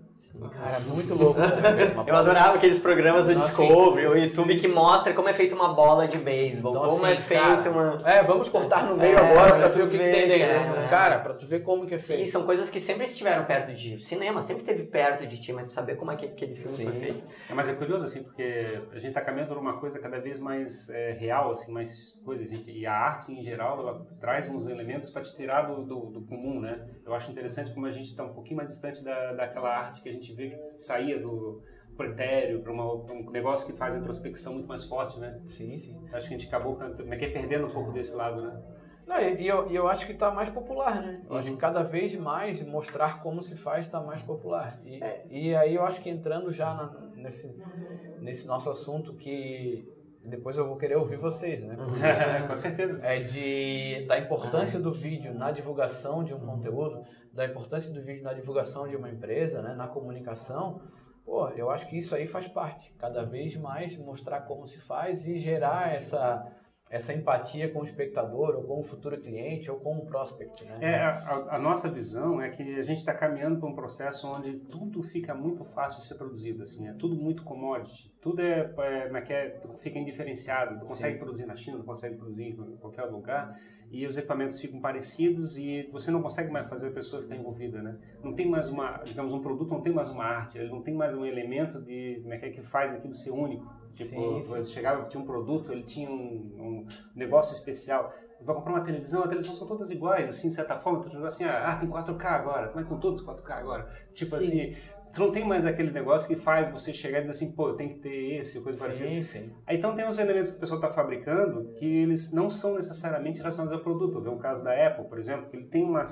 Cara, muito louco é porta. Eu adorava aqueles programas do assim, Discovery, o YouTube que mostra como é feita uma bola de beisebol, Então, como assim, é feita uma... É, vamos cortar no meio É, agora pra pra tu ver o que, tem dentro. cara. Cara, pra tu ver como que é E feito. são coisas que sempre estiveram perto de ti. O cinema sempre esteve perto de ti, mas saber como é que aquele filme Sim. foi feito. É, mas é curioso, assim, porque a gente está caminhando por uma coisa cada vez mais é, real, assim, mais coisas. E e a arte, em geral, ela traz uns elementos para te tirar do, do, do comum, né? Eu acho interessante como a gente está um pouquinho mais distante da, daquela arte que a gente vê que saía do pretério para um negócio que faz a introspecção muito mais forte, né? Sim, sim. Acho que a gente acabou canta- como é que é, perdendo um pouco desse lado, né? Não, e, eu, e eu acho que está mais popular, né? Eu Uhum. acho que cada vez mais mostrar como se faz está mais popular. E, É. e aí eu acho que entrando já na- nesse, nesse nosso assunto que depois eu vou querer ouvir vocês, né? Com certeza. É de, da importância do vídeo na divulgação de um conteúdo, da importância do vídeo na divulgação de uma empresa, né? na comunicação. Pô, eu acho que isso aí faz parte. Cada vez mais mostrar como se faz e gerar essa, essa empatia com o espectador, ou com o futuro cliente, ou com o prospect, né? É, a, a nossa visão é que a gente está caminhando para um processo onde tudo fica muito fácil de ser produzido, assim, é tudo muito commodity, tudo é, é, é é, fica indiferenciado, tu consegue Sim. produzir na China, tu consegue produzir em qualquer lugar, e os equipamentos ficam parecidos e você não consegue mais fazer a pessoa ficar envolvida, né? Não tem mais uma, digamos, um produto não tem mais uma arte, ele não tem mais um elemento de, como é que é que faz aquilo ser único. Tipo, Sim, sim. você chegava, tinha um produto, ele tinha um, um negócio especial. Vai comprar uma televisão, a televisão são todas iguais, assim, de certa forma. Tu diz assim, ah, tem 4K agora. Como é que estão todos 4K agora? Tipo Sim. assim, Tu não tem mais aquele negócio que faz você chegar e dizer assim, pô, eu tenho que ter esse, coisa sim, parecida. Sim, Aí, então tem uns elementos que o pessoal está fabricando que eles não são necessariamente relacionados ao produto. Vê o caso da Apple, por exemplo, que ele tem uma...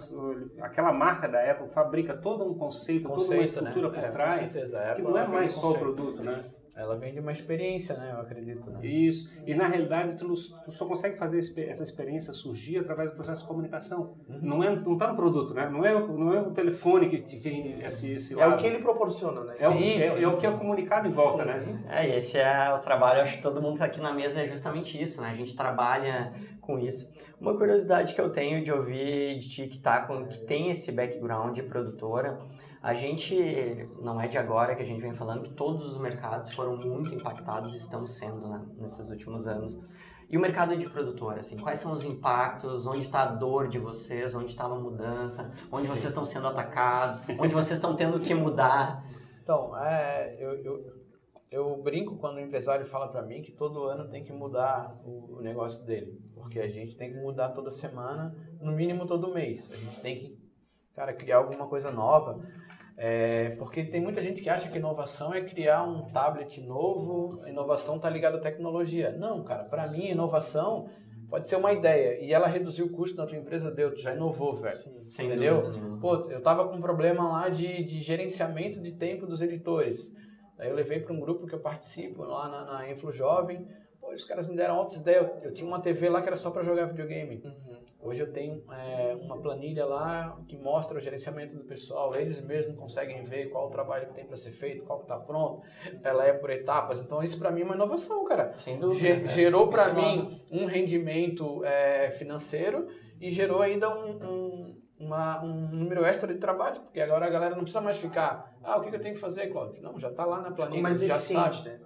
Aquela marca da Apple fabrica todo um conceito, conceito toda uma estrutura né? por é, trás, que não é mais só o produto, né? Ela vende uma experiência, né? Eu acredito, né? Isso. E na realidade tu, tu só consegue fazer essa experiência surgir através do processo de comunicação. Uhum. Não é, não tá no produto, né? Não é, não é o telefone que te vende esse, esse É lado. o que ele proporciona, né? É, o, Sim, é, sim, é o sim. que é comunicado em volta, Sim, né? sim, sim. É, esse é o trabalho, acho que todo mundo que tá aqui na mesa é justamente isso, né? A gente trabalha com isso. Uma curiosidade que eu tenho de ouvir de ti que, tá com, que tem esse background de produtora, a gente, não é de agora que a gente vem falando, que todos os mercados foram muito impactados, estão sendo, né, nesses últimos anos. E o mercado de produtora, assim, quais são os impactos, onde está a dor de vocês, onde está a mudança, onde vocês estão sendo atacados, onde vocês estão tendo que mudar? Então, é, eu, eu, eu brinco quando o empresário fala para mim que todo ano tem que mudar o, negócio dele, porque a gente tem que mudar toda semana, no mínimo todo mês. A gente tem que, cara, criar alguma coisa nova. É, porque tem muita gente que acha que inovação é criar um tablet novo, inovação está ligada à tecnologia. Não, cara, para mim, inovação pode ser uma ideia e ela reduziu o custo da tua empresa, deu, tu já inovou, velho. Sem Entendeu? dúvida. Pô, eu tava com um problema lá de, de gerenciamento de tempo dos editores. Daí eu levei para um grupo que eu participo lá na, na Influ Jovem. Pô, os caras me deram altas ideias. Eu, eu tinha uma TV lá que era só para jogar videogame. Hoje eu tenho é, uma planilha lá que mostra o gerenciamento do pessoal. Eles mesmos conseguem ver qual o trabalho que tem para ser feito, qual que está pronto. Ela é por etapas. Então isso para mim é uma inovação, cara. Sem dúvida. Ge- cara. gerou para é mim um rendimento é, financeiro e gerou ainda um, um, uma- um número extra de trabalho, porque agora a galera não precisa mais ficar, ah, o que que eu tenho que fazer, Cláudio? Não, já está lá na planilha, mais já sabe. né?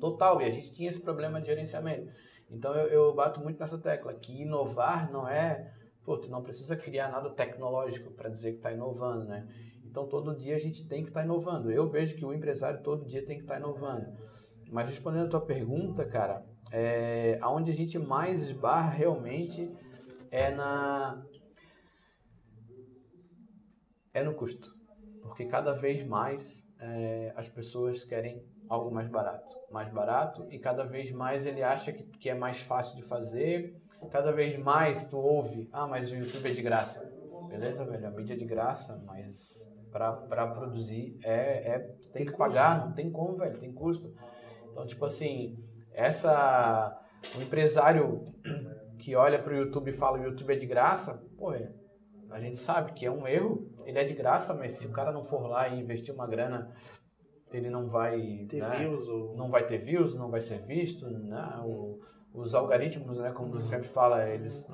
Total, e a gente tinha esse problema de gerenciamento. Então eu, eu bato muito nessa tecla, que inovar não é, pô, tu não precisa criar nada tecnológico para dizer que está inovando, né? Então todo dia a gente tem que estar inovando. Eu vejo que o empresário todo dia tem que estar inovando. Mas respondendo a tua pergunta, cara, é, aonde a gente mais esbarra realmente é na é no custo, porque cada vez mais é, as pessoas querem algo mais barato, mais barato e cada vez mais ele acha que, que é mais fácil de fazer, cada vez mais tu ouve, ah, mas o YouTube é de graça, beleza, velho, a mídia é de graça, mas para produzir é, é tu tem que pagar, não tem como, velho, tem custo. Então, tipo assim, essa o empresário que olha para o YouTube e fala o YouTube é de graça, pô, é, a gente sabe que é um erro, ele é de graça, mas se o cara não for lá e investir uma grana, ele não vai Ter né, views ou... não vai ter views, não vai ser visto, né? O, os algoritmos, né, como você sempre fala, eles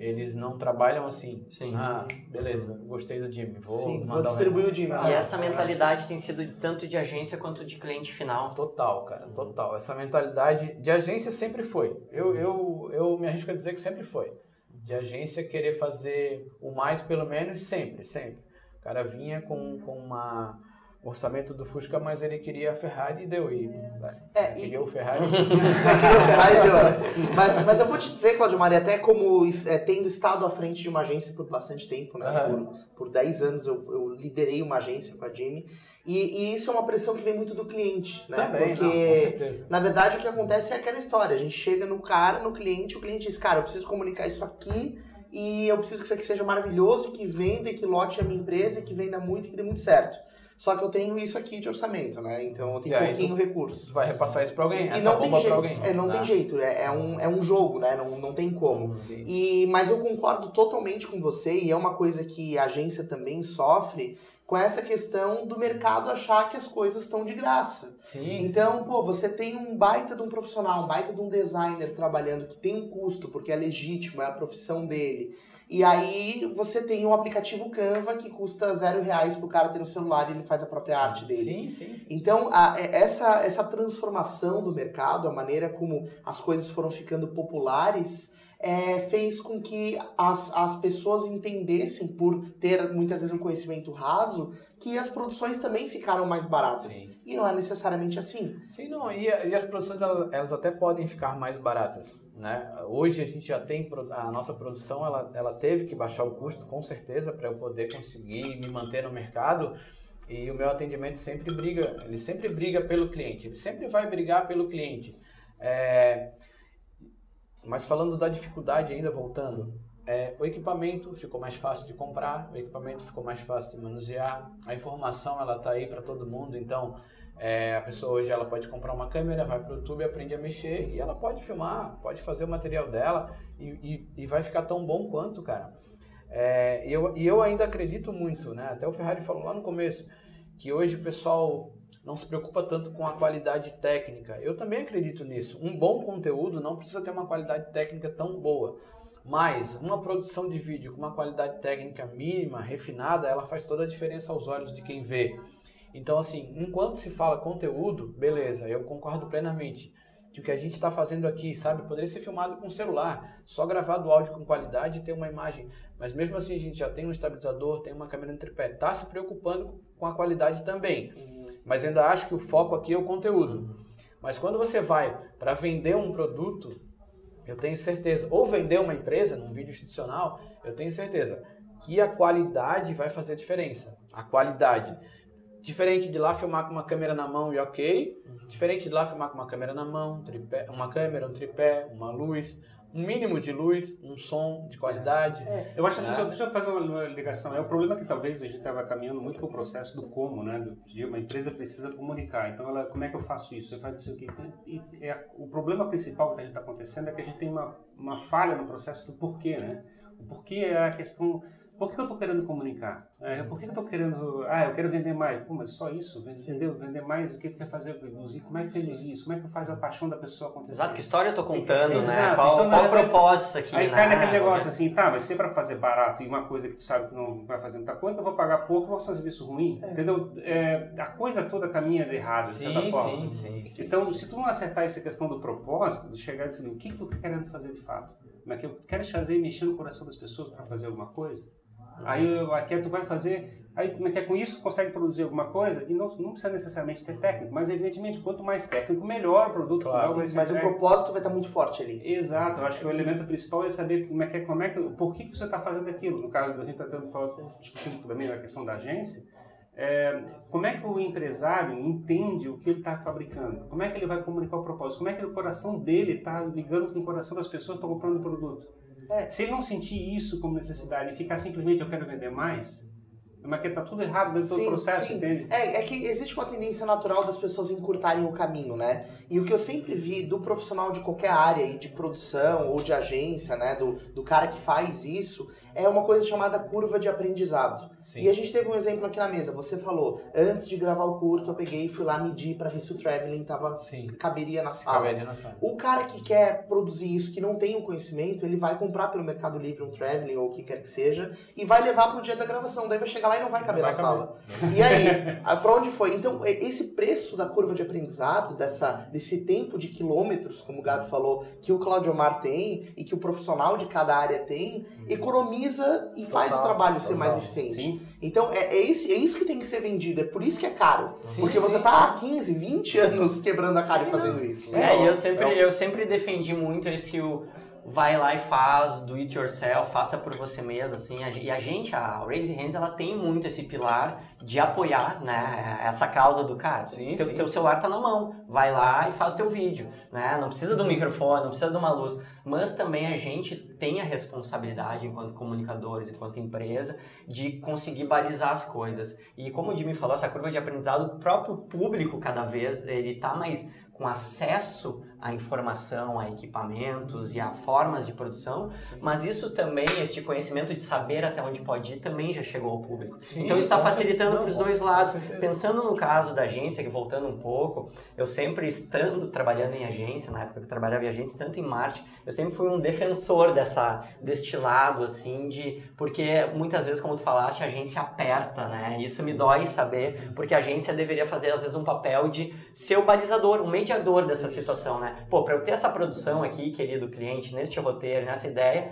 eles não trabalham assim. Sim. Ah, beleza, gostei do Jimmy, vou Sim, vou mandar um distribuir o. Jimmy. E Ah, essa mentalidade tem sido tanto de agência quanto de cliente final. Total, cara, total. Essa mentalidade de agência sempre foi. Eu, eu, eu me arrisco a dizer que sempre foi. De agência querer fazer o mais pelo menos sempre, sempre. O cara vinha com, com uma um orçamento do Fusca, mas ele queria a Ferrari e deu. E, É, e- queria o Ferrari. Você queria o Ferrari deu, né? mas, mas eu vou te dizer, Claudio Maria, até como é, tendo estado à frente de uma agência por bastante tempo, né? Aham. Por, por 10 anos eu, eu liderei uma agência com a Jamie. E, e isso é uma pressão que vem muito do cliente, né? Também, Porque, não, com certeza. na verdade, o que acontece é aquela história. A gente chega no cara, no cliente, o cliente diz, cara, eu preciso comunicar isso aqui e eu preciso que isso aqui seja maravilhoso, que venda, e que lote a minha empresa, e que venda muito e que dê muito certo. Só que eu tenho isso aqui de orçamento, né? Então eu tenho aí, pouquinho recurso. Vai repassar isso pra alguém, E essa não tem bomba pra jeito. alguém. É, não né? tem jeito. É, é um, é um jogo, né? Não, não tem como. Sim. E, mas eu concordo totalmente com você, e é uma coisa que a agência também sofre, com essa questão do mercado achar que as coisas estão de graça. Sim, Então, pô, você tem um baita de um profissional, um baita de um designer trabalhando que tem um custo, porque é legítimo, é a profissão dele. E aí você tem o aplicativo Canva que custa zero reais pro cara ter no celular e ele faz a própria arte dele. Sim, sim, sim. Então, a- é- essa, essa transformação do mercado, a maneira como as coisas foram ficando populares, é, fez com que as, as pessoas entendessem, por ter muitas vezes um conhecimento raso, que as produções também ficaram mais baratas. Sim. E não é necessariamente assim. Sim, não, e, e as produções elas, elas até podem ficar mais baratas, né? Hoje a gente já tem a nossa produção, ela, ela teve que baixar o custo com certeza para eu poder conseguir me manter no mercado E o meu atendimento sempre briga, ele sempre briga pelo cliente, ele sempre vai brigar pelo cliente. É, mas falando da dificuldade ainda, voltando, é, o equipamento ficou mais fácil de comprar, o equipamento ficou mais fácil de manusear, a informação ela está aí para todo mundo, então é, a pessoa hoje ela pode comprar uma câmera, vai para o YouTube, aprende a mexer e ela pode filmar, pode fazer o material dela e, e, e vai ficar tão bom quanto, cara. É, eu, e eu ainda acredito muito, né? Até o Ferrari falou lá no começo que hoje o pessoal não se preocupa tanto com a qualidade técnica. Eu também acredito nisso. Um bom conteúdo não precisa ter uma qualidade técnica tão boa. Mas uma produção de vídeo com uma qualidade técnica mínima, refinada, ela faz toda a diferença aos olhos de quem vê. Então, assim, enquanto se fala conteúdo, beleza, eu concordo plenamente que o que a gente está fazendo aqui, sabe, poderia ser filmado com celular, só gravado o áudio com qualidade e ter uma imagem. Mas mesmo assim, a gente já tem um estabilizador, tem uma câmera no tripé, está se preocupando com a qualidade também. Mas ainda acho que o foco aqui é o conteúdo. Mas quando você vai para vender um produto, eu tenho certeza, ou vender uma empresa num vídeo institucional, eu tenho certeza que a qualidade vai fazer a diferença. A qualidade. Diferente de lá filmar com uma câmera na mão e ok, diferente de lá filmar com uma câmera na mão, tripé, uma câmera, um tripé, uma luz, um mínimo de luz, um som de qualidade. É. Eu acho assim, só, deixa eu fazer uma ligação. É o problema que talvez a gente estava caminhando muito para o processo do como, né? De uma empresa precisa comunicar. Então, ela, como é que eu faço isso? Eu faço isso aqui. E, é, o problema principal que a gente está acontecendo é que a gente tem uma, uma falha no processo do porquê, né? O porquê é a questão por que eu estou querendo comunicar? É, por que eu estou querendo. Ah, eu quero vender mais. Pô, mas só isso? Vender, vender mais? O que tu quer fazer? Reduzir? Como é que reduzir isso? Como é que faz a paixão da pessoa acontecer? Exato, que história eu estou contando, né? Qual, então, qual o propósito aqui? Aí né? cai naquele negócio assim, tá, mas se é para fazer barato e uma coisa que tu sabe que não vai fazer muita coisa, então eu vou pagar pouco vou fazer um serviço ruim. É. Entendeu? É, a coisa toda caminha de errado, de sim, certa forma. Sim, sim, sim. Então, sim. se tu não acertar essa questão do propósito, de chegar e dizer, o que, que tu querendo fazer de fato? Como é que eu quero fazer e mexer no coração das pessoas para fazer alguma coisa? Aí aqui tu vai fazer, aí como é que é com isso consegue produzir alguma coisa e não, não precisa necessariamente ter técnico, mas evidentemente quanto mais técnico melhor o produto claro. Mas o propósito vai estar muito forte ali. Exato, eu acho que o elemento principal é saber como é que é, como é que, por que, que você está fazendo aquilo. No caso da gente está discutindo também a questão da agência, é, como é que o empresário entende o que ele está fabricando? Como é que ele vai comunicar o propósito? Como é que o coração dele está ligando com o coração das pessoas que estão comprando o produto? É. Se ele não sentir isso como necessidade e ficar simplesmente eu quero vender mais, mas que tá tudo errado dentro sim, do processo, sim. entende? É, é que existe uma tendência natural das pessoas encurtarem o caminho, né? E o que eu sempre vi do profissional de qualquer área aí, de produção ou de agência, né? Do, do cara que faz isso, é uma coisa chamada curva de aprendizado. Sim. E a gente teve um exemplo aqui na mesa. Você falou, antes de gravar o curto, eu peguei e fui lá medir para ver se o traveling tava, Sim. caberia na sala. Caberia na sala. O cara que quer produzir isso, que não tem o conhecimento, ele vai comprar pelo Mercado Livre um traveling ou o que quer que seja e vai levar pro dia da gravação. Daí vai chegar lá e não vai caber não vai na caber. sala. E aí, para onde foi? Então, esse preço da curva de aprendizado, dessa, desse tempo de quilômetros, como o Gabi falou, que o Claudio Omar tem e que o profissional de cada área tem, uhum. economiza e faz total, o trabalho total. ser mais eficiente. Sim. Então, é, é, esse, é isso que tem que ser vendido, é por isso que é caro. Sim, porque você sim, tá há 15, 20 anos quebrando a cara sim, e fazendo não. isso. Né? É, e eu sempre, eu sempre defendi muito esse o vai lá e faz, do it yourself, faça por você mesmo, assim. E a gente, a Raise Hands, ela tem muito esse pilar de apoiar, né, essa causa do cara. Sim, teu, sim, teu celular tá na mão, vai lá e faz teu vídeo, né? Não precisa de um microfone, não precisa de uma luz, mas também a gente tem a responsabilidade enquanto comunicadores, enquanto empresa, de conseguir balizar as coisas. E como o Jimmy falou, essa curva de aprendizado, o próprio público cada vez ele tá mais com acesso à informação, a equipamentos e a formas de produção, Sim. mas isso também, este conhecimento de saber até onde pode ir, também já chegou ao público. Sim, então isso está facilitando para os dois lados. Pensando no caso da agência, que voltando um pouco, eu sempre estando trabalhando em agência, na época que eu trabalhava em agência, tanto em marketing, eu sempre fui um defensor dessa, deste lado, assim, de... Porque muitas vezes, como tu falaste, a agência aperta, né? Isso me dói saber, porque a agência deveria fazer, às vezes, um papel de ser o balizador, um mediador dessa situação, né? Né? Pô, para eu ter essa produção aqui, querido cliente, neste roteiro, nessa ideia,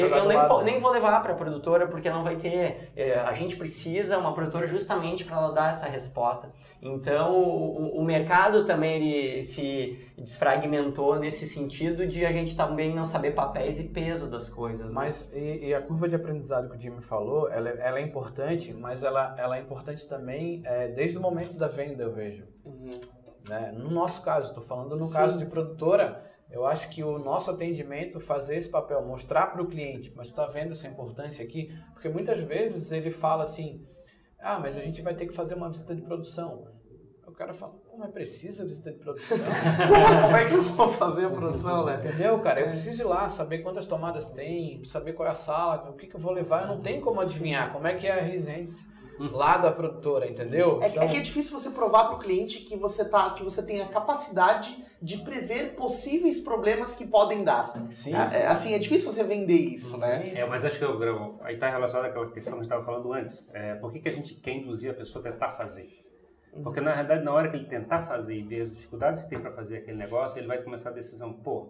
eu, eu nem, lado. nem vou levar para a produtora porque não vai ter. é, a gente precisa uma produtora justamente para ela dar essa resposta. Então, o, o mercado também ele se desfragmentou nesse sentido de a gente também não saber papéis e peso das coisas. né? Mas e, e a curva de aprendizado que o Jimmy falou, ela, é- ela é importante, mas ela, ela é importante também é, desde o momento da venda, eu vejo. Né? No nosso caso, estou falando no Sim. caso de produtora, eu acho que o nosso atendimento fazer esse papel, mostrar para o cliente, mas está vendo essa importância aqui, porque muitas vezes ele fala assim, ah, mas a gente vai ter que fazer uma visita de produção. O cara fala, pô, mas precisa visita de produção? Como é que eu vou fazer a produção, né? Entendeu, cara? Eu preciso ir lá, saber quantas tomadas tem, saber qual é a sala, o que, que eu vou levar. Eu não tenho como adivinhar como é que é a Residence lá da produtora, entendeu? É, Então, é que é difícil você provar para o cliente que você, tá, que você tem a capacidade de prever possíveis problemas que podem dar. sim, É, sim. é, assim, é difícil você vender isso, né? Sim, É, mas acho que eu, eu, aí está relacionado àquela questão que a gente estava falando antes. É, por que, que a gente quer induzir a pessoa a tentar fazer? Porque na realidade, na hora que ele tentar fazer e ver as dificuldades que tem para fazer aquele negócio, ele vai começar a decisão: pô,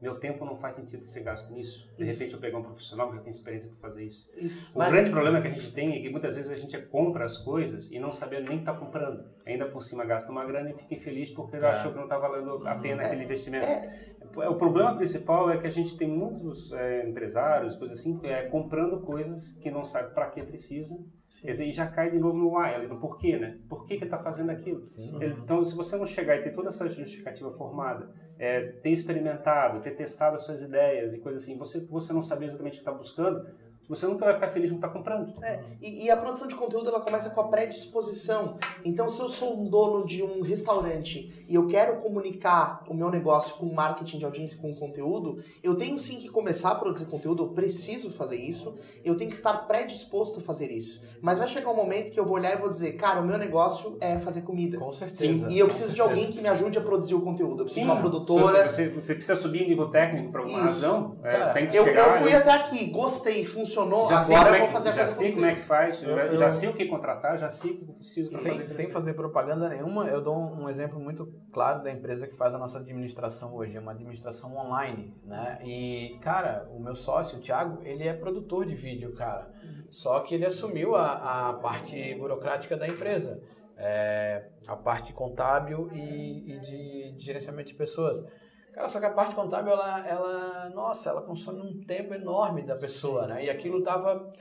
meu tempo não faz sentido ser gasto nisso. De Isso. repente eu pegar um profissional que já tem experiência para fazer isso. Isso. O Mas- grande problema que a gente tem é que muitas vezes a gente compra as coisas e não sabendo nem que está comprando. Ainda por cima gasta uma grana e fica infeliz porque É. achou que não está valendo a pena É, aquele investimento. é. O problema principal é que a gente tem muitos é, empresários, coisas assim, é, comprando coisas que não sabe para que precisa. Quer dizer, e já cai de novo no why, ali, no porquê, né? Por que que está fazendo aquilo? Sim. Então, se você não chegar e ter toda essa justificativa formada, é, ter experimentado, ter testado as suas ideias e coisas assim, você, você não saber exatamente o que está buscando, você nunca vai ficar feliz com o que está comprando. É, e, e a produção de conteúdo ela começa com a predisposição. Então, se eu sou um dono de um restaurante e eu quero comunicar o meu negócio com marketing de audiência, com conteúdo, eu tenho sim que começar a produzir conteúdo, eu preciso fazer isso, eu tenho que estar predisposto a fazer isso. Mas vai chegar um momento que eu vou olhar e vou dizer, cara, o meu negócio é fazer comida. Com certeza. E eu preciso de certeza. alguém que me ajude a produzir o conteúdo. Eu preciso de uma produtora. você, você precisa subir em nível técnico por alguma Isso. razão, é, Cara, tem que Eu, chegar... eu fui né? até aqui, gostei, funcionou, já agora eu é vou que, fazer a já coisa sei como é que faz, Eu- já, eu- já sei o que contratar, já sei o que preciso Sem, fazer. sem fazer propaganda nenhuma, eu dou um, um exemplo muito claro da empresa que faz a nossa administração hoje. É uma administração online, né? E, cara, o meu sócio, o Thiago, ele é produtor de vídeo, cara. Só que ele assumiu a, a parte burocrática da empresa. É, a parte contábil e, e de, de gerenciamento de pessoas. Cara, só que a parte contábil, ela, ela, nossa, ela consome um tempo enorme da pessoa, né? E aquilo tava...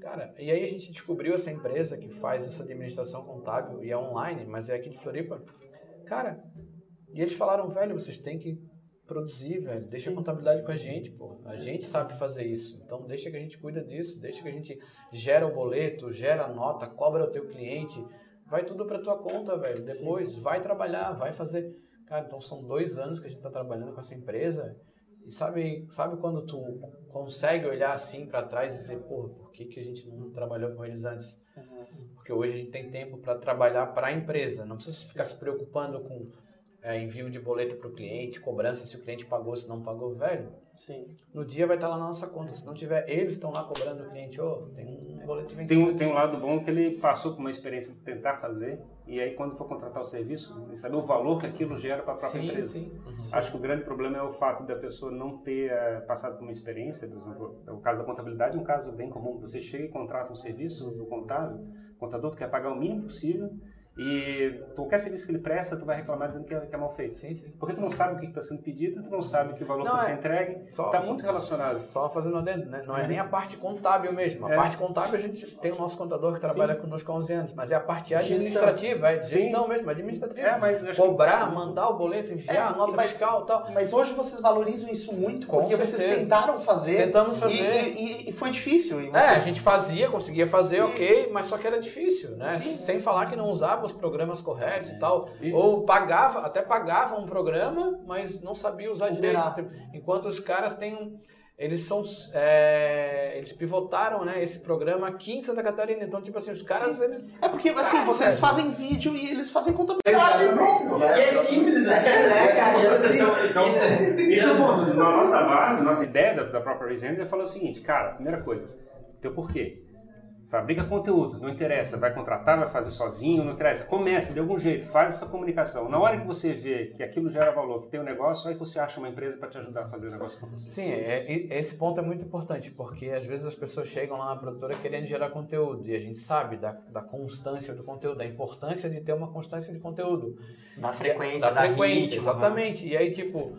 Cara, e aí a gente descobriu essa empresa que faz essa administração contábil e é online, mas é aqui de Floripa. Cara, e eles falaram, velho, vocês têm que produzir, velho. Deixa a contabilidade com a gente, pô. A gente sabe fazer isso. Então deixa que a gente cuida disso, deixa que a gente gera o boleto, gera a nota, cobra o teu cliente. Vai tudo pra tua conta, velho. Depois vai trabalhar, vai fazer. Cara, então são dois anos que a gente tá trabalhando com essa empresa. E sabe, sabe quando tu consegue olhar assim pra trás e dizer, pô, por que, que a gente não trabalhou com eles antes? Porque hoje a gente tem tempo para trabalhar para a empresa. Não precisa ficar se preocupando com é, envio de boleto para o cliente, cobrança se o cliente pagou, se não pagou, velho. Sim. No dia vai estar lá na nossa conta. Se não tiver, eles estão lá cobrando o cliente, ô, tem um boleto vencido. Tem, um- tem um lado bom que ele passou por uma experiência de tentar fazer, e aí quando for contratar o serviço, ele saber o valor que aquilo gera para a própria Sim, empresa. sim. Acho que o grande problema é o fato da pessoa não ter eh, passado por uma experiência, por exemplo, o caso da contabilidade é um caso bem comum. Você chega e contrata um serviço do contábil, o contador quer pagar o mínimo possível e qualquer serviço que ele presta, tu vai reclamar dizendo que é, que é mal feito. Sim, sim. Porque tu não sabe o que está sendo pedido, tu não sabe que o valor Não, está é. sendo entregue, está muito relacionado. Só fazendo adendo, né? Não é nem a parte contábil mesmo. A É. parte contábil a gente tem o nosso contador que trabalha conosco há 11 anos, mas é a parte Gestão. administrativa, é de Sim. gestão mesmo, administrativa. É, mas acho que- Cobrar, mandar o boleto, enviar É, a nota mas- fiscal e tal. Mas hoje vocês valorizam isso muito Com porque vocês certeza. tentaram fazer. Tentamos fazer. E, e- e foi difícil. E É, vocês- a gente fazia, conseguia fazer, Isso. ok, mas só que era difícil, né? Sim. Sem falar que não usava os programas corretos e tal. Isso. Ou pagava, até pagava um programa, mas não sabia usar Operar. direito. Enquanto os caras têm um. Eles são. é, eles pivotaram né, esse programa aqui em Santa Catarina. Então, tipo assim, os caras. Eles, É porque, assim, vocês velho. fazem vídeo e eles fazem contabilidade. Pronto, E né? é simples assim, né, cara? E as pessoas- Então, isso é. Na nossa base, nossa ideia da, da própria Resends é falar o seguinte, cara, primeira coisa, teu porquê. Fabrica conteúdo, não interessa, vai contratar, vai fazer sozinho, não interessa. Começa de algum jeito, faz essa comunicação. Na hora que você vê que aquilo gera valor, que tem um negócio, aí você acha uma empresa para te ajudar a fazer o negócio com você. Sim, é, esse ponto é muito importante, porque às vezes as pessoas chegam lá na produtora querendo gerar conteúdo, e a gente sabe da, da constância do conteúdo, da importância de ter uma constância de conteúdo. Da frequência, da, da frequência, ritmo, exatamente. Né? E aí, tipo,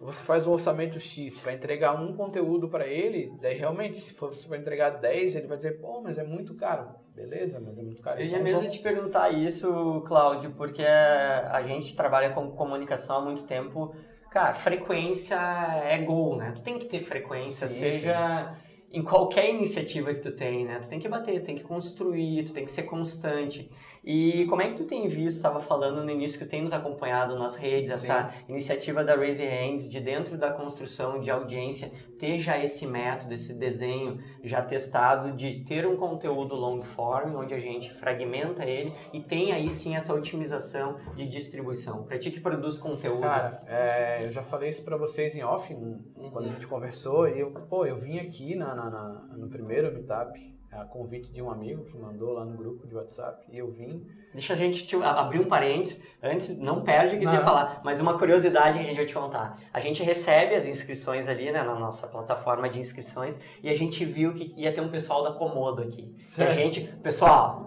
você faz um orçamento X para entregar um conteúdo para ele, daí realmente, se for você vai entregar 10, ele vai dizer, pô, mas é muito caro. Beleza, mas é muito caro. Eu ia então, mesmo vamos... te perguntar isso, Cláudio, porque a gente trabalha com comunicação há muito tempo. Cara, frequência é gol, né? Tu tem que ter frequência, sim, seja sim. em qualquer iniciativa que tu tem, né? Tu tem que bater, tem que construir, tu tem que ser constante. E como é que tu tem visto, estava falando no início que tem nos acompanhado nas redes, Sim. essa iniciativa da Raise Hands, de dentro da construção de audiência, ter já esse método, esse desenho já testado de ter um conteúdo long form, onde a gente fragmenta ele e tem aí sim essa otimização de distribuição. Para ti que produz conteúdo. Cara, é, eu já falei isso para vocês em off, uhum. quando a gente conversou, e eu, pô, eu vim aqui na, na, na no primeiro meetup, a convite de um amigo que mandou lá no grupo de WhatsApp e eu vim. Deixa a gente te, abrir um parênteses, antes, não perde o que eu ia falar, mas uma curiosidade que a gente vai te contar. A gente recebe as inscrições ali, né, na nossa plataforma de inscrições, e a gente viu que ia ter um pessoal da Comodo aqui. E a gente, pessoal,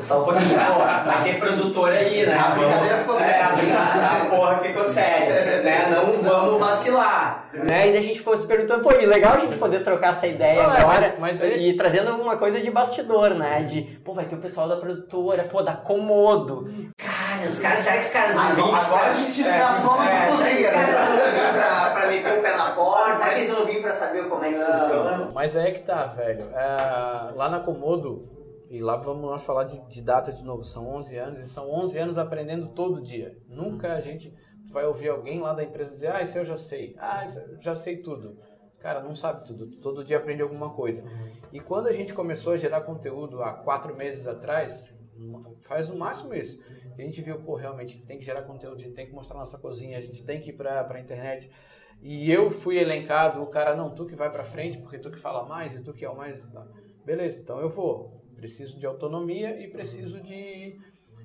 só um pouquinho, pô, vai ter produtor aí, né? A brincadeira ficou séria. É, a, a, porra ficou séria, né? Não vamos vacilar, né? E a gente ficou se perguntando, pô, e legal a gente poder trocar essa ideia agora mas, mas e trazendo alguma coisa de bastidor, né? De, pô, vai ter o pessoal da produtora, pô, da Comodo. Cara, os caras, será que os caras vão vir? Agora a gente assola é, na cozinha, né? Pra, pra meter o pé na porta, será que eles vão vir pra saber como é que funciona? Mas é que tá, velho. É, lá na Comodo, e lá vamos nós falar de, de, data de novo. São 11 anos e são 11 anos aprendendo todo dia. Nunca a gente vai ouvir alguém lá da empresa dizer: Ah, isso eu já sei. Ah, isso eu já sei tudo. Cara, não sabe tudo. Todo dia aprende alguma coisa. Uhum. E quando a gente começou a gerar conteúdo há quatro meses atrás, faz no máximo isso. A gente viu, pô, realmente tem que gerar conteúdo, a gente tem que mostrar nossa cozinha, a gente tem que ir para a internet. E eu fui elencado, o cara, não, tu que vai para frente, porque tu que fala mais e tu que é o mais. Beleza, então eu vou preciso de autonomia e preciso de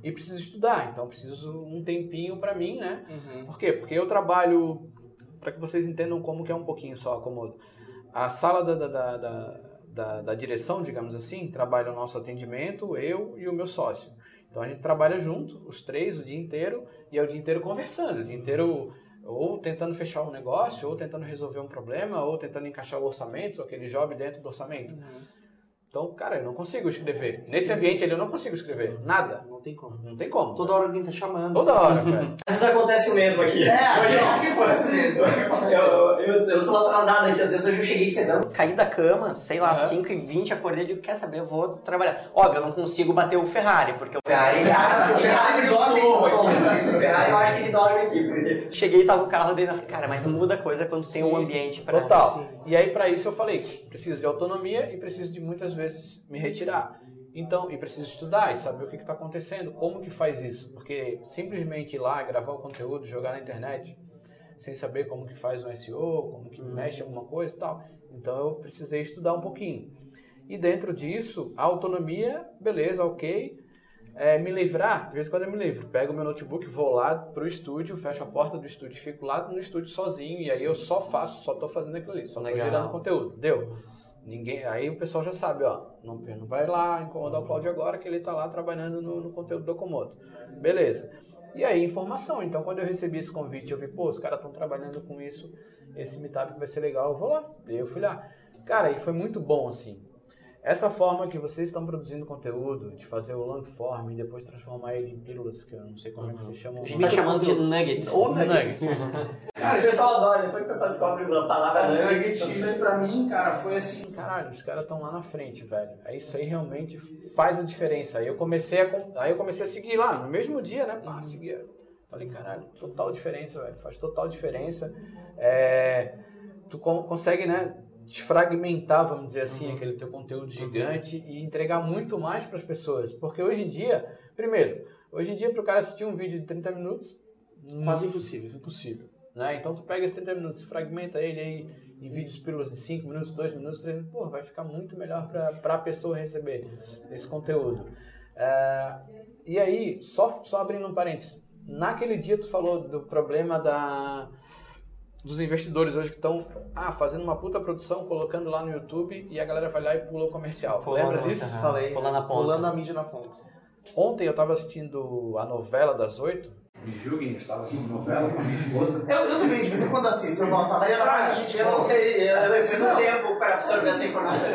e preciso estudar. Então preciso um tempinho para mim, né? Uhum. Por quê? Porque eu trabalho para que vocês entendam como que é um pouquinho só acomodo. A sala da, da, da, da, da direção, digamos assim, trabalha o nosso atendimento, eu e o meu sócio. Então a gente trabalha junto, os três, o dia inteiro, e é o dia inteiro conversando, o dia inteiro ou tentando fechar um negócio, ou tentando resolver um problema, ou tentando encaixar o orçamento, aquele job dentro do orçamento. Uhum. Então, cara, eu não consigo escrever. Nesse ambiente ali eu não consigo escrever. Nada. Não tem como. Não tem como. Toda hora alguém tá chamando. Toda hora, cara. Às vezes acontece o mesmo aqui. É, aqui acontece mesmo. Eu, eu, eu sou atrasado aqui, às vezes eu já cheguei cedão, caí da cama, sei lá, uhum. 5 e 20 acordei e digo, quer saber, eu vou trabalhar. Óbvio, eu não consigo bater o Ferrari, porque o Ferrari... Ferrari, o Ferrari ele dorme aqui. O Ferrari eu acho que ele dorme aqui, porque cheguei e tava o carro dentro, falei, cara, mas muda coisa quando tem um ambiente pra... Total. E aí, pra isso eu falei, preciso de autonomia e preciso de muitas vezes me retirar tirar. Então, e preciso estudar e saber o que está acontecendo, como que faz isso, porque simplesmente ir lá, gravar o conteúdo, jogar na internet, sem saber como que faz um SEO, como que uhum. mexe alguma coisa e tal. Então, eu precisei estudar um pouquinho. E dentro disso, a autonomia, beleza, ok. É, me livrar, de vez em quando eu me livro. Pego meu notebook, vou lá pro estúdio, fecho a porta do estúdio, fico lá no estúdio sozinho e aí eu só faço, só tô fazendo aquilo ali, só tô gerando conteúdo. Deu. Ninguém, aí o pessoal já sabe, ó, não, não vai lá incomodar o Claudio agora que ele está lá trabalhando no, no, conteúdo do Komodo. Beleza. E aí, informação. Então, quando eu recebi esse convite, eu vi, pô, os caras estão trabalhando com isso, esse meetup vai ser legal, eu vou lá. E eu fui lá. Cara, e foi muito bom, assim. Essa forma que vocês estão produzindo conteúdo, de fazer o long form e depois transformar ele em pílulas, que eu não sei como é que vocês chamam. A gente tá chamando de nuggets. Ou nuggets. cara, o pessoal adora, depois o pessoal descobre a palavra nuggets. Isso aí pra mim, cara, foi assim, caralho, os caras estão lá na frente, velho. Aí isso aí realmente faz a diferença. Aí eu comecei a, aí eu comecei a seguir lá, no mesmo dia, né? Pá, seguia. Falei, caralho, total diferença, velho. Faz total diferença. É, tu consegue, né? Desfragmentar, vamos dizer assim, uhum. aquele teu conteúdo gigante uhum. e entregar muito mais para as pessoas. Porque hoje em dia, primeiro, hoje em dia para o cara assistir um vídeo de 30 minutos, quase impossível, impossível. Né? Então tu pega esses 30 minutos, fragmenta ele aí em vídeos pílulas de 5 minutos, 2 minutos, 3 minutos, pô, vai ficar muito melhor para a pessoa receber esse conteúdo. É, e aí, só, só abrindo um parênteses, naquele dia tu falou do problema da, dos investidores hoje que estão ah, fazendo uma puta produção, colocando lá no YouTube e a galera vai lá e pula o comercial. Pula Lembra muito, disso? Falei. Pula na ponta. Pulando a mídia na ponta. Ontem eu estava assistindo a novela das oito. Me julguem, eu estava assistindo novela com a minha esposa. Eu, eu também, de vez em quando assisto. Eu gosto. A Mariana Paz, a gente Eu não sei, eu preciso de tempo para absorver essa informação.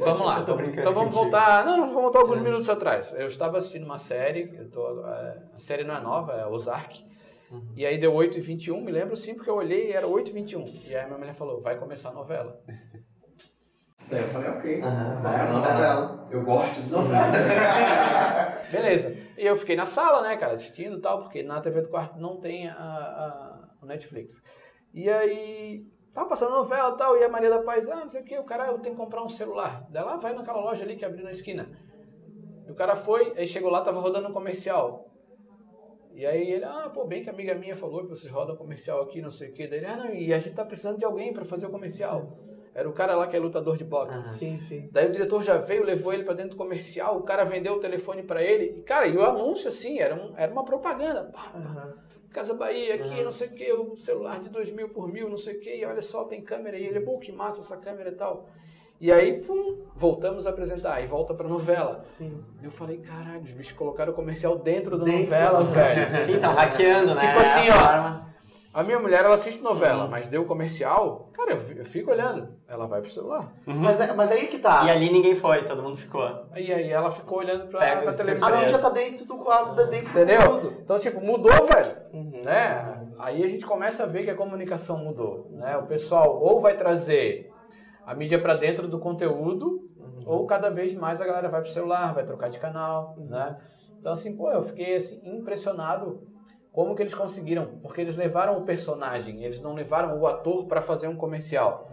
Vamos lá. Eu tô brincando então vamos voltar. Não, vamos voltar alguns minutos atrás. Eu estava assistindo uma série, eu tô, é, a série não é nova, é Ozark. E aí deu 8h21, me lembro sim, porque eu olhei e era 8h21. E aí minha mulher falou, vai começar a novela. Daí eu falei, ok. Aham, Vai, vamos novela. Novela. Eu gosto de novela. Beleza. E eu fiquei na sala, né, cara, assistindo e tal, porque na TV do quarto não tem a, a, o Netflix. E aí, tava passando novela e tal, e a Maria da Paz, ah, não sei o que, o cara, eu tenho que comprar um celular. Daí lá, vai naquela loja ali que abriu na esquina. E o cara foi, aí chegou lá, tava rodando um comercial. E aí ele, ah, pô, bem que a amiga minha falou que vocês rodam comercial aqui, não sei o que. Daí ele, ah, não, e a gente tá precisando de alguém pra fazer o comercial. Era o cara lá que é lutador de boxe. Aham. Sim, sim. Daí o diretor já veio, levou ele pra dentro do comercial, o cara vendeu o telefone pra ele. E, cara, e o anúncio, assim, era, um, era uma propaganda. Pá. Casa Bahia aqui, Uhum. não sei o que, o celular de dois mil por mil, não sei o que, e olha só, tem câmera aí. Ele, pô, que massa essa câmera e tal. E aí, pum, voltamos a apresentar. Aí volta pra novela. Sim. Eu falei, caralho, os bichos colocaram o comercial dentro da Dentro novela, da velho. Sim, tá hackeando, né? Tipo assim, A ó. forma. A minha mulher, ela assiste novela, mas deu o comercial, cara, eu fico olhando. Ela vai pro celular. Mas, é- mas aí que tá. E ali ninguém foi, todo mundo ficou. E aí ela ficou olhando pra, Pega pra televisão. A mídia tá dentro do quadro, dentro Entendeu? do conteúdo. Então, tipo, mudou, velho. Uhum. Né? Aí a gente começa a ver que a comunicação mudou. Né? O pessoal ou vai trazer a mídia para dentro do conteúdo, ou cada vez mais a galera vai pro celular, vai trocar de canal, né? Então, assim, pô, eu fiquei assim, impressionado como que eles conseguiram, porque eles levaram o personagem, eles não levaram o ator para fazer um comercial.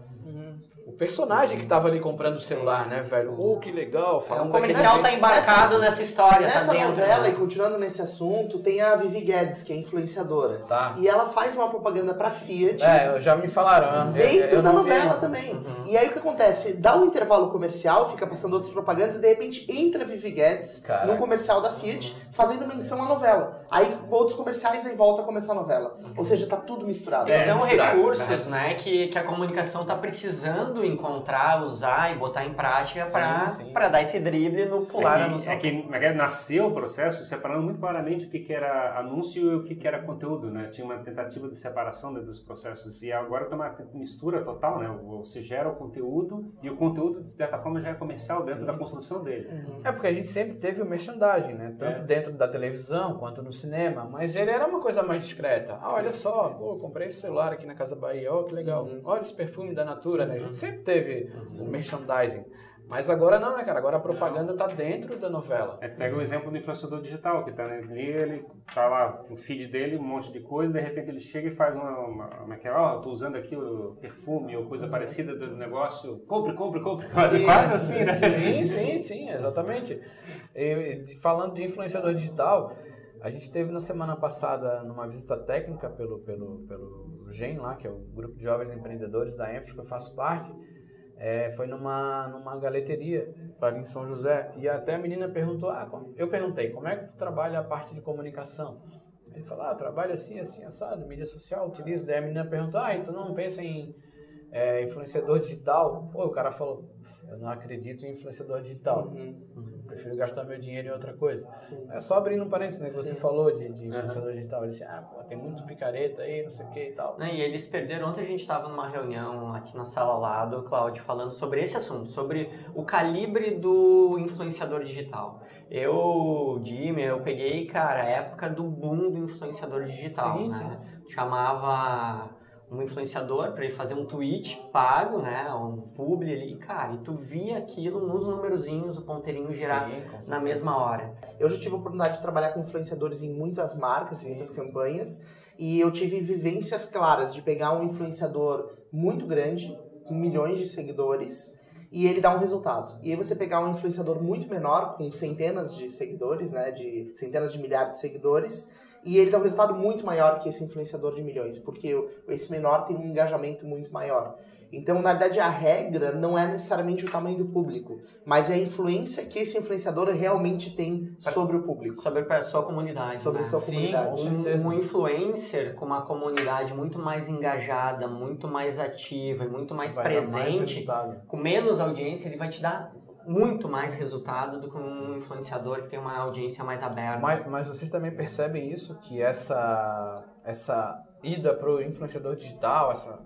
Uhum. Personagem que tava ali comprando o celular, né, velho? Oh, que legal, É, o comercial tá embarcado nessa história, tá Nessa dentro. novela, né? e continuando nesse assunto, tem a Vivi Guedes, que é influenciadora. Tá. E ela faz uma propaganda pra Fiat. É, já me falaram. né? Eu- Dentro eu da não vi novela ainda. também. Uhum. E aí o que acontece? Dá um intervalo comercial, fica passando outras propagandas e de repente entra a Vivi Guedes Caraca. num comercial da Fiat fazendo menção à novela. Aí outros comerciais e volta a começar a novela. Ou seja, tá tudo misturado. E são misturado, recursos, né, que, que a comunicação tá precisando encontrar, usar e botar em prática Sim, para sim, para sim. dar esse drible no pular é que, é que, é que nasceu o processo separando muito claramente o que, que era anúncio e o que, que era conteúdo, né? Tinha uma tentativa de separação dos processos e agora tem uma mistura total, né? Você gera o conteúdo e o conteúdo, de certa forma, já é comercial dentro Sim, da sim. construção dele. É porque a gente sempre teve o merchandising, né? Tanto É. dentro da televisão quanto no cinema. Mas ele era uma coisa mais discreta. Ah, olha só, pô, comprei esse celular aqui na Casa Bahia, ó, que legal. Olha esse perfume da Natura, né? A gente sempre teve o merchandising. Mas agora não, né, cara? Agora a propaganda tá dentro da novela. É, pega o exemplo do influenciador digital, que tá ali, ele tá lá no feed dele, um monte de coisa, de repente ele chega e faz uma, uma, como é que é, ó, eu tô usando aqui o perfume ou coisa parecida do negócio, compre, compre, compre, quase, quase assim, né? Sim, sim, sim, exatamente. E, falando de influenciador digital, a gente teve na semana passada numa visita técnica pelo, pelo, pelo GEM lá, que é o Grupo de Jovens Empreendedores da Enfro, que eu faço parte. É, foi numa, numa galeteria ali em São José e até a menina perguntou, ah, eu perguntei, como é que tu trabalha a parte de comunicação? Ele falou, ah, eu trabalho assim, assim, assado, mídia social, utilizo. Daí a menina perguntou, ah, e tu não pensa em é, influenciador digital? Pô, o cara falou, eu não acredito em influenciador digital. Uhum. Prefiro gastar meu dinheiro em outra coisa. Sim. É só abrindo um parênteses, né, que você falou de, de Uhum. influenciador digital. Ele disse, ah, pô, tem muito picareta aí, não sei o que e tal. E eles perderam. Ontem a gente estava numa reunião aqui na sala ao lado, Cláudio, falando sobre esse assunto, sobre o calibre do influenciador digital. Eu, Jimmy, eu peguei, cara, a época do boom do influenciador digital, Sim, né? Chamava um influenciador para ele fazer um tweet pago, né? Um publi ali, cara, e tu via aquilo nos numerozinhos, o ponteirinho girar Sim, na mesma hora. Eu já tive a oportunidade de trabalhar com influenciadores em muitas marcas, em muitas campanhas, e eu tive vivências claras de pegar um influenciador muito grande, com milhões de seguidores, e ele dá um resultado. E aí você pegar um influenciador muito menor, com centenas de seguidores, né, de centenas de milhares de seguidores, e ele dá um resultado muito maior que esse influenciador de milhões, porque esse menor tem um engajamento muito maior. Então, na verdade, a regra não é necessariamente o tamanho do público, mas é a influência que esse influenciador realmente tem sobre o público. Sobre a sua comunidade. Sobre né? a sua Sim, comunidade. Um, um influencer com uma comunidade muito mais engajada, muito mais ativa e muito mais Vai mais presente, resultado. com menos audiência, ele vai te dar muito mais resultado do que um influenciador que tem uma audiência mais aberta. Mas, mas vocês também percebem isso, que essa, essa ida para o influenciador digital, essa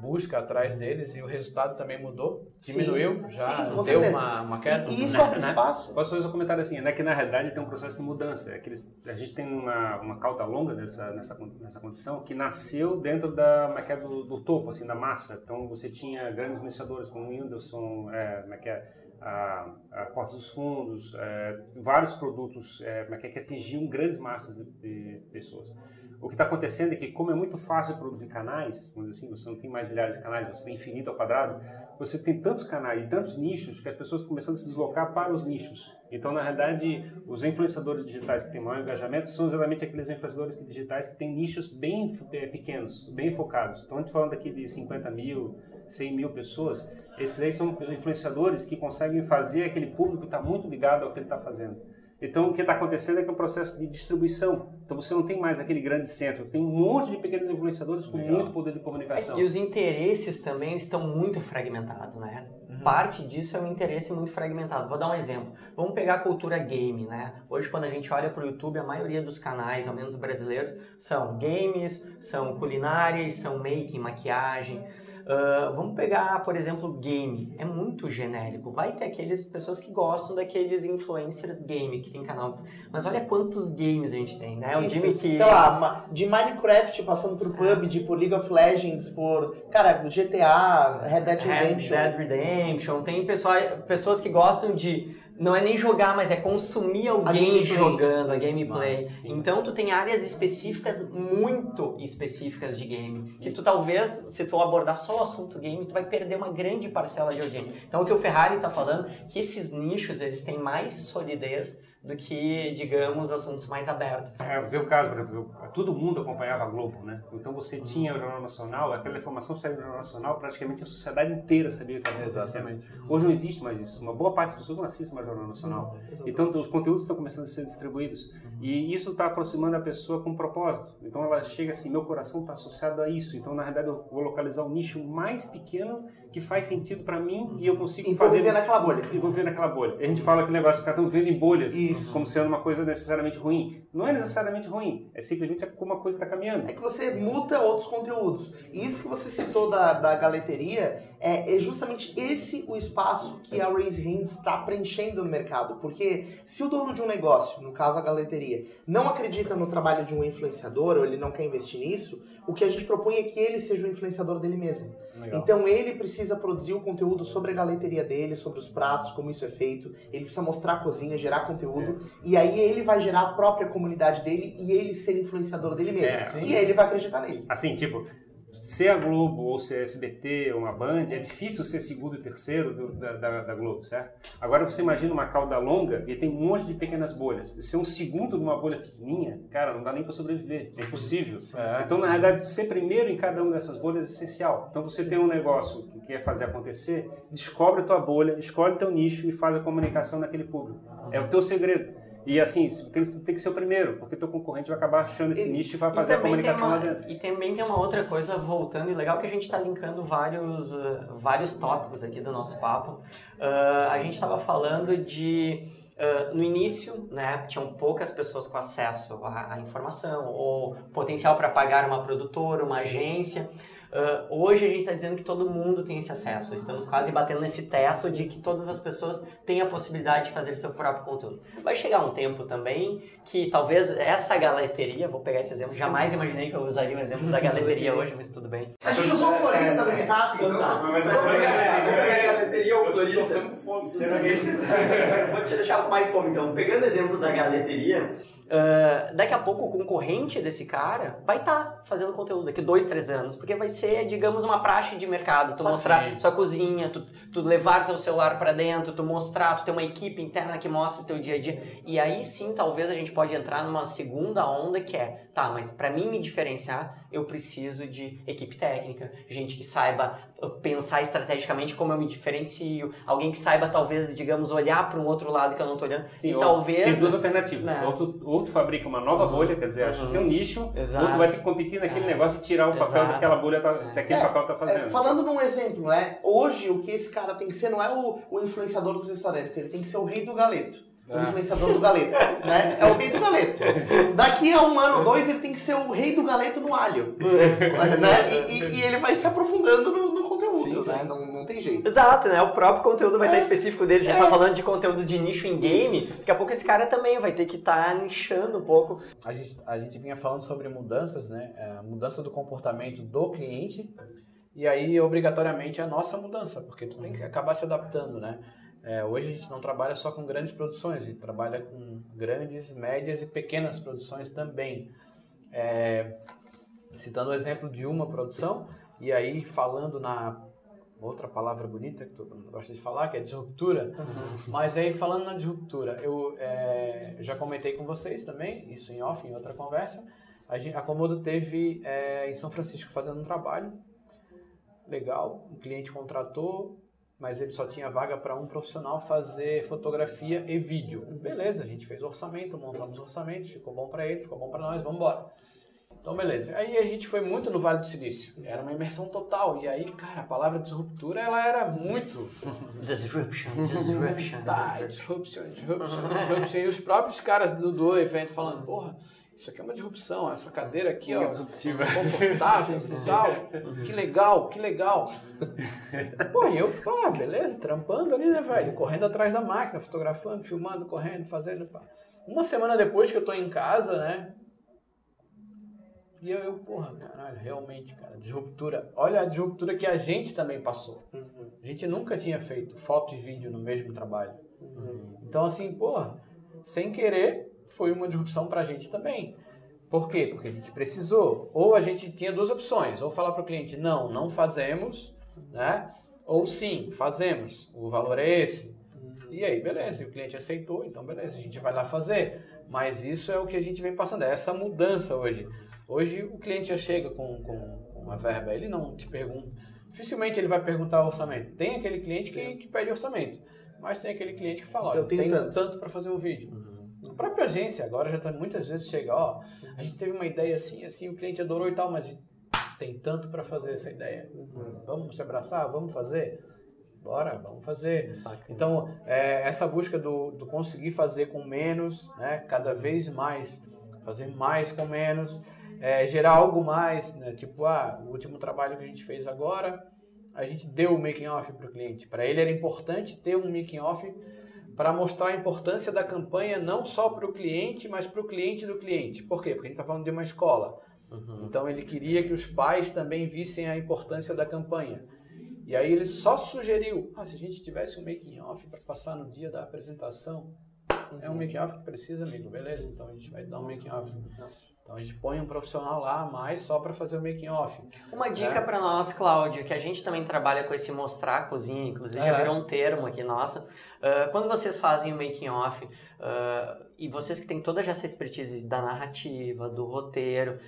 busca atrás deles e o resultado também mudou? Sim. Diminuiu? Já Sim, com deu certeza. uma, uma queda? E isso Né, abre né? espaço. Posso fazer um comentário assim, é que na realidade tem um processo de mudança. É que eles- a gente tem uma, uma cauda longa dessa, nessa, nessa condição que nasceu dentro da, como é é, do, do topo, assim, da massa. Então você tinha grandes influenciadores como o Whindersson, é, como é que é, a, a Porta dos Fundos, é, vários produtos é, é que, é, atingiam grandes massas de, de pessoas. O que está acontecendo é que, como é muito fácil produzir canais, vamos dizer assim, você não tem mais milhares de canais, você tem infinito ao quadrado, você tem tantos canais e tantos nichos que as pessoas começando a se deslocar para os nichos. Então, na realidade, os influenciadores digitais que têm maior engajamento são exatamente aqueles influenciadores digitais que têm nichos bem eh, pequenos, bem focados. Então, a gente falando aqui de 50 mil, 100 mil pessoas, esses aí são influenciadores que conseguem fazer aquele público estar muito ligado ao que ele está fazendo. Então, o que está acontecendo é que é um processo de distribuição. Então, você não tem mais aquele grande centro. Tem um monte de pequenos influenciadores com Legal. muito poder de comunicação. E os interesses também estão muito fragmentados, né? Parte disso é um interesse muito fragmentado. Vou dar um exemplo. Vamos pegar a cultura game, né? Hoje, quando a gente olha para o YouTube, a maioria dos canais, ao menos brasileiros, são games, são culinárias, são making, maquiagem. Ah, vamos pegar, por exemplo, game. É muito genérico. Vai ter aquelas pessoas que gostam daqueles influencers game que tem canal. Mas olha quantos games a gente tem, né? O Isso, Jimmy que. Sei lá, de Minecraft passando por PUBG, por League of Legends, por. Cara, GTA, Red Dead Red Redemption. Dead Redemption, tem pessoa, pessoas que gostam de não é nem jogar, mas é consumir alguém gameplay. jogando, a gameplay. sim. então tu tem áreas específicas, muito específicas de game, que tu talvez, se tu abordar só o assunto game, tu vai perder uma grande parcela de audiência. Então o que o Ferrari tá falando, que esses nichos, eles têm mais solidez do que, digamos, assuntos mais abertos. É, vê o caso, por exemplo, todo mundo acompanhava a Globo, né? Então você tinha o Jornal Nacional, aquela informação saiu do Jornal Nacional, praticamente a sociedade inteira sabia o que estava acontecendo. Exatamente. Hoje não existe mais isso. Uma boa parte das pessoas não assiste mais Jornal Nacional. Então os conteúdos estão começando a ser distribuídos. E isso está aproximando a pessoa com um propósito. Então ela chega assim, meu coração está associado a isso. Então na realidade eu vou localizar um nicho mais pequeno que faz sentido para mim e eu consigo Então fazer... viver naquela bolha. E vou naquela bolha. A gente fala que o negócio que estão vivendo em bolhas Isso. como sendo uma coisa necessariamente ruim. Não é necessariamente ruim, é simplesmente como uma coisa está caminhando. É que você muta outros conteúdos. E isso que você citou da, da galeteria é, é justamente esse o espaço que a Raise Hands está preenchendo no mercado. Porque se o dono de um negócio, no caso a galeteria, não acredita no trabalho de um influenciador ou ele não quer investir nisso, o que a gente propõe é que ele seja o influenciador dele mesmo. Legal. Então ele precisa produzir o conteúdo sobre a galeteria dele, sobre os pratos, como isso é feito. Ele precisa mostrar a cozinha, gerar conteúdo. E aí ele vai gerar a própria comunidade dele e ele ser influenciador dele mesmo. É, sim. e aí ele vai acreditar nele. Assim, tipo, ser a Globo ou ser a SBT ou uma Band, é difícil ser segundo e terceiro do- da, da, da Globo, certo? Agora você imagina uma cauda longa e tem um monte de pequenas bolhas. Ser um segundo numa bolha pequenininha, cara, não dá nem para sobreviver. É impossível. É. Então, na realidade, ser primeiro em cada uma dessas bolhas é essencial. Então, você tem um negócio que quer fazer acontecer, descobre a tua bolha, escolhe teu nicho e faz a comunicação naquele público. É o teu segredo. E assim, tem tem que ser o primeiro, porque teu concorrente vai acabar achando esse E- nicho e vai E fazer a também tem comunicação uma- lá dentro. E também tem uma outra coisa voltando, e legal que a gente está linkando vários, eh, vários tópicos aqui do nosso papo. Ah, a gente estava falando de. ah, no início, né, tinham poucas pessoas com acesso à, à informação, ou potencial para pagar uma produtora, uma agência. Ah, hoje a gente está dizendo que todo mundo tem esse acesso. Estamos quase batendo nesse teto de que todas as pessoas têm a possibilidade de fazer seu próprio conteúdo. Vai chegar um tempo também que talvez essa galeteria, vou pegar esse exemplo, jamais imaginei que eu usaria um exemplo da galeteria hoje, mas tudo bem. A gente usou floresta bem rápido. então tá tudo certo. a galeteria ou florista. Vou te deixar com mais fome então. Pegando o exemplo da galeteria, uh, daqui a pouco o concorrente desse cara vai estar tá fazendo conteúdo daqui dois, três anos, porque vai ser, digamos, uma praxe de mercado. Tu Só mostrar sim. sua cozinha, tu, tu levar teu celular para dentro, tu mostrar, tu ter uma equipe interna que mostra o teu dia a dia. E aí sim, talvez a gente pode entrar numa segunda onda que é, tá, mas para mim me diferenciar, eu preciso de equipe técnica, gente que saiba uh, pensar estrategicamente como eu me diferencio, alguém que saiba talvez, digamos, olhar para um outro lado que eu não estou olhando. Sim, e talvez tem duas alternativas. Né? Ou, tu, ou tu fabrica uma nova uhum, bolha, quer dizer, acha que tem um nicho, Exato. ou tu vai ter que competir naquele é. negócio e tirar o papel daquela bolha tá, é. daquele é, papel tá fazendo. É, falando num exemplo, né? Hoje o que esse cara tem que ser não é o, o influenciador dos restaurantes, ele tem que ser o rei do galeto o ah. influenciador do galeto, né? É o rei do galeto. Daqui a um ano ou dois ele tem que ser o rei do galeto no alho, né? E, e, e ele vai se aprofundando no conteúdo, sim, né? Sim. Não, não tem jeito. Exato, né? O próprio conteúdo vai é. estar específico dele. Já é. tá falando de conteúdo de nicho em game. Isso. Daqui a pouco esse cara também vai ter que estar tá nichando um pouco. A gente, a gente vinha falando sobre mudanças, né? A é, mudança do comportamento do cliente. E aí, obrigatoriamente, a nossa mudança, porque tu tem que acabar se adaptando, né? É, hoje a gente não trabalha só com grandes produções, a gente trabalha com grandes, médias e pequenas produções também. É, citando o exemplo de uma produção, e aí falando na outra palavra bonita que tu gosta de falar, que é disruptura, uhum. mas aí falando na disruptura, eu é, já comentei com vocês também, isso em off, em outra conversa, a, gente, a Comodo teve é, em São Francisco fazendo um trabalho legal, o cliente contratou, mas ele só tinha vaga para um profissional fazer fotografia e vídeo. Beleza, a gente fez orçamento, montamos orçamento, ficou bom para ele, ficou bom para nós, vamos embora. Então, beleza. Aí a gente foi muito no Vale do Silício. Era uma imersão total. E aí, cara, a palavra disruptura, ela era muito... Disruption, disruption. Tá, disruption, disruption, disruption. E os próprios caras do, do evento falando, porra, isso aqui é uma disrupção, essa cadeira aqui, ó, confortável e tal. Que legal, que legal. Pô, e eu, pá, beleza, trampando ali, né, velho? Correndo atrás da máquina, fotografando, filmando, correndo, fazendo, pá. Uma semana depois que eu tô em casa, né? E eu, eu, porra, caralho, realmente, cara, disruptura. Olha a disruptura que a gente também passou. Uhum. A gente nunca tinha feito foto e vídeo no mesmo trabalho. Uhum. Então, assim, porra, sem querer, foi uma disrupção para a gente também. Por quê? Porque a gente precisou. Ou a gente tinha duas opções: ou falar para o cliente, não, não fazemos, né? Ou sim, fazemos, o valor é esse. E aí, beleza, e o cliente aceitou, então beleza, a gente vai lá fazer. Mas isso é o que a gente vem passando, é essa mudança hoje. Hoje o cliente já chega com, com uma verba, ele não te pergunta. Dificilmente ele vai perguntar o orçamento. Tem aquele cliente que, que pede orçamento, mas tem aquele cliente que fala: então, tem tanto, tanto para fazer um vídeo. Uhum. A própria agência agora já tá, muitas vezes chega, ó, a gente teve uma ideia assim, assim, o cliente adorou e tal, mas tem tanto para fazer essa ideia. Uhum. Vamos se abraçar, vamos fazer? Bora, vamos fazer. Então, é, essa busca do, do conseguir fazer com menos, né, cada vez mais, fazer mais com menos, é, gerar algo mais, né, tipo, ah, o último trabalho que a gente fez agora, a gente deu o making off para o cliente. Para ele era importante ter um making off para mostrar a importância da campanha não só para o cliente, mas para o cliente do cliente. Por quê? Porque a gente está falando de uma escola. Uhum. Então ele queria que os pais também vissem a importância da campanha. E aí ele só sugeriu, ah, se a gente tivesse um making off para passar no dia da apresentação, uhum. é um making off que precisa, amigo, beleza? Então a gente vai dar um making off. Então a gente põe um profissional lá mais só para fazer o making off. Uma dica né? para nós, Cláudio, que a gente também trabalha com esse mostrar a cozinha, inclusive é. já virou um termo aqui nossa. Uh, quando vocês fazem o making off uh, e vocês que têm toda essa expertise da narrativa, do roteiro,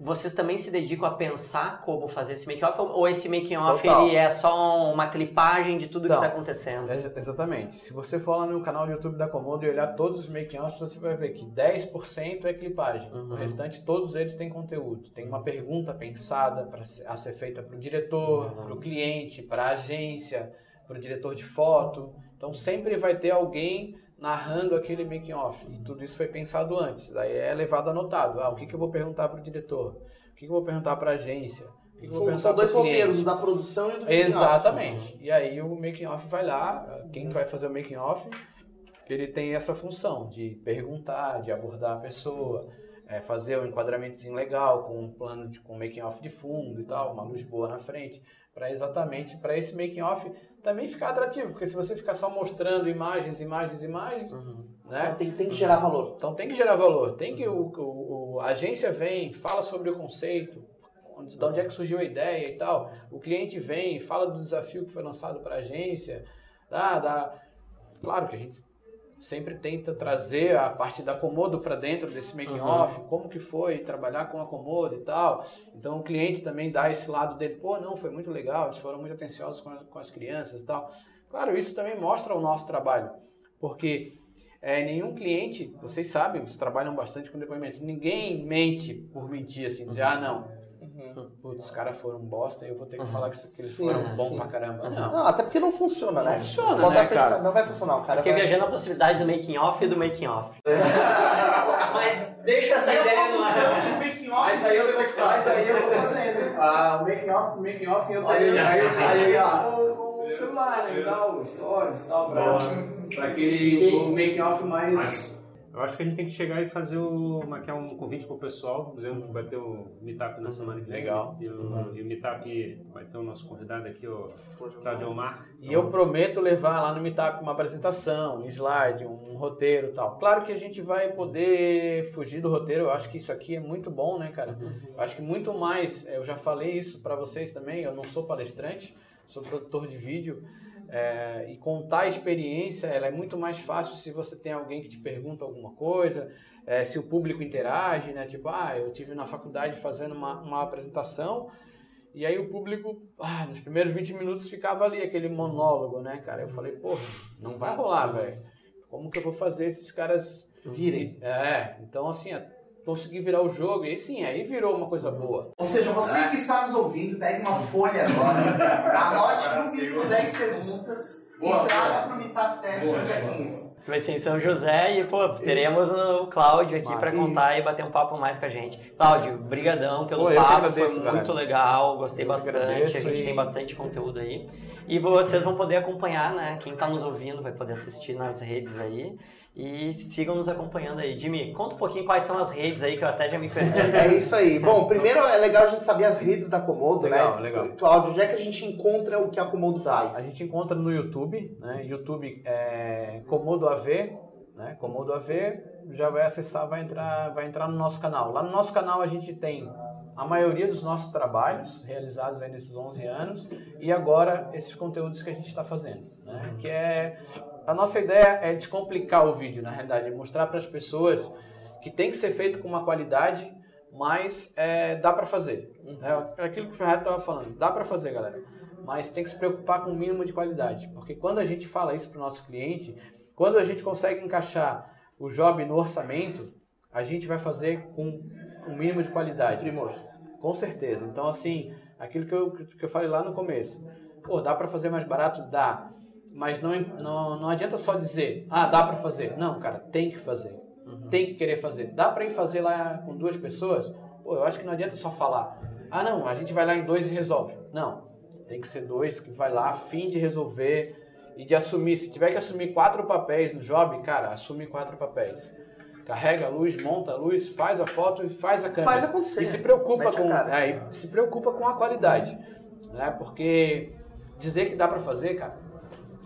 vocês também se dedicam a pensar como fazer esse make-off ou esse making-off ele é só uma clipagem de tudo então, que está acontecendo? É, exatamente. Se você for lá no canal do YouTube da Comodo e olhar todos os making-offs, você vai ver que 10% é clipagem. Uhum. O restante, todos eles têm conteúdo. Tem uma pergunta pensada para a ser feita para o diretor, uhum. para o cliente, para a agência, para o diretor de foto. Então sempre vai ter alguém narrando aquele making off. E tudo isso foi pensado antes. Daí é levado anotado. Ah, o que, que eu vou perguntar para o diretor? O que, que eu vou perguntar para a agência? O que, vou São dois roteiros, da produção e do making Exatamente. E aí o making off vai lá, quem vai fazer o making off, ele tem essa função de perguntar, de abordar a pessoa, é, fazer o um enquadramentozinho legal com um plano de com making off de fundo e tal, uma luz boa na frente, para exatamente para esse making off também ficar atrativo, porque se você ficar só mostrando imagens, imagens, imagens, Uhum. né? Então tem, tem que gerar valor. Então tem que gerar valor, tem que o, o- o- a agência vem, fala sobre o conceito, onde, de onde é que surgiu a ideia e tal. O cliente vem, fala do desafio que foi lançado para a agência, dá, dá. Claro que a gente sempre tenta trazer a parte da Comodo para dentro desse making off, como que foi trabalhar com a Comodo e tal. Então o cliente também dá esse lado dele, pô, não, foi muito legal, eles foram muito atenciosos com as, com as crianças e tal. Claro, isso também mostra o nosso trabalho, porque é, nenhum cliente, vocês sabem, vocês trabalham bastante com depoimento, ninguém mente por mentir, assim, dizer, ah, não, putz, os caras foram bosta e eu vou ter que falar que, eles Sim, foram bons pra caramba. Não. Não, até porque não funciona, né? Não funciona, né, cara? Não vai funcionar, o cara Fiquei vai... viajando a possibilidade do making off e do making off. Mas deixa essa a ideia no produção ar. dos making Mas aí eu, mas aí eu vou fazendo. Ah, o making off do making off eu tenho aí, aí, ó. o celular né, e tal, stories e tal, pra, pra aquele o making off mais. Eu acho que a gente tem que chegar e fazer o, uma, que é um convite pro pessoal, dizendo que vai ter o Meetup na semana que vem. Legal. E o, e o Meetup vai ter o nosso convidado aqui, o Claudio Omar. E eu prometo levar lá no Meetup uma apresentação, um slide, um roteiro e tal. Claro que a gente vai poder fugir do roteiro, eu acho que isso aqui é muito bom, né, cara? Eu acho que muito mais, eu já falei isso pra vocês também, eu não sou palestrante, sou produtor de vídeo. É, e contar a experiência, ela é muito mais fácil se você tem alguém que te pergunta alguma coisa, é, se o público interage, né? Tipo, ah, eu tive na faculdade fazendo uma, uma apresentação e aí o público, ah, nos primeiros 20 minutos ficava ali aquele monólogo, né, cara? Eu falei, porra, não vai rolar, velho. Como que eu vou fazer esses caras Virem. É, então assim, é, consegui virar o jogo e sim, aí virou uma coisa boa. Ou seja, você que está nos ouvindo, pegue uma folha agora, anote no mínimo 10 perguntas Boa, e traga para o Meetup Test no dia 15. Vai ser em São José e, pô, teremos o Cláudio aqui pra contar e bater um papo mais com a gente. Cláudio, brigadão pelo Pô, papo, agradeço, foi muito legal, gostei Eu bastante, agradeço a gente e- tem bastante conteúdo aí. E vocês vão poder acompanhar, né, quem tá nos ouvindo vai poder assistir nas redes aí. E sigam nos acompanhando aí. Jimmy, conta um pouquinho quais são as redes aí, que eu até já me perdi. É isso aí. Bom, primeiro é legal a gente saber as redes da Komodo, Legal, né? legal. Cláudio, onde é que a gente encontra o que a Komodo faz? A gente encontra no YouTube, né? YouTube é Comodo AV, né? Comodo AV, já vai acessar, vai entrar, vai entrar no nosso canal. Lá no nosso canal a gente tem a maioria dos nossos trabalhos realizados aí nesses 11 anos e agora esses conteúdos que a gente está fazendo, né? Que é a nossa ideia é descomplicar o vídeo, na realidade, é mostrar para as pessoas que tem que ser feito com uma qualidade, mas é, dá para fazer. É aquilo que o Ferrari estava falando, dá para fazer, galera. Mas tem que se preocupar com o mínimo de qualidade, porque quando a gente fala isso para o nosso cliente, quando a gente consegue encaixar o job no orçamento, a gente vai fazer com um mínimo de qualidade. Primor. Com certeza. Então, assim, aquilo que eu, que eu falei lá no começo. Pô, dá para fazer mais barato? Dá. Mas não, não, não adianta só dizer, ah, dá para fazer. Não, cara, tem que fazer. Tem que querer fazer. Dá para ir fazer lá com duas pessoas? Pô, eu acho que não adianta só falar. Ah, não, a gente vai lá em dois e resolve. Não. Tem que ser dois que vai lá a fim de resolver e de assumir. Se tiver que assumir quatro papéis no job, cara, assume quatro papéis. Carrega a luz, monta a luz, faz a foto e faz a câmera. Faz acontecer. E se preocupa com, é, e se preocupa com a qualidade, né? Porque dizer que dá pra fazer, cara,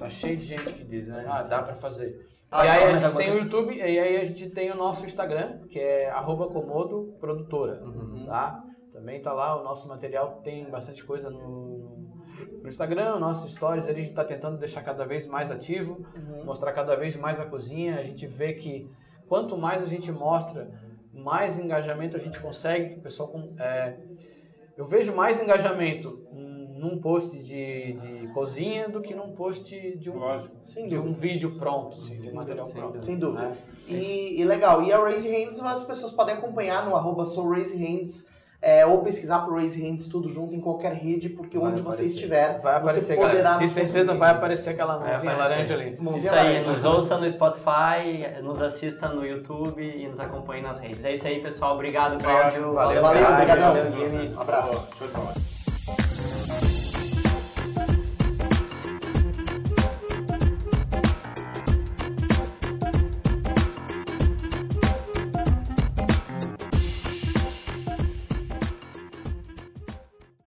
tá cheio de gente que diz, né? Ah, dá pra fazer. Ah, e aí a gente tem o YouTube e aí a gente tem o nosso Instagram, que é arroba Comodo Produtora, tá? Também tá lá, o nosso material tem bastante coisa no, no Instagram, nossos stories ali a gente tá tentando deixar cada vez mais ativo, mostrar cada vez mais a cozinha, a gente vê que quanto mais a gente mostra, mais engajamento a gente consegue, o pessoal é, eu vejo mais engajamento num post de, de cozinha do que num post de um, Lógico. Sem de um vídeo pronto, assim, de um material sem pronto. Sem dúvida. né? E, e legal, e a Raise Hands as pessoas podem acompanhar no arroba Hands, é, ou pesquisar por Raise Hands tudo junto em qualquer rede, porque Vai onde você aparecer. estiver, Vai aparecer, você poderá. De certeza vai aparecer aquela mãozinha laranja ali. Mãozinha Isso aí, laranja. nos ouça no Spotify, nos assista no YouTube e nos acompanhe nas redes. É isso aí, pessoal. Obrigado, Cláudio. Valeu, valeu, Valeu, obrigadão. Valeu, Jimmy. Um abraço. Show de bola.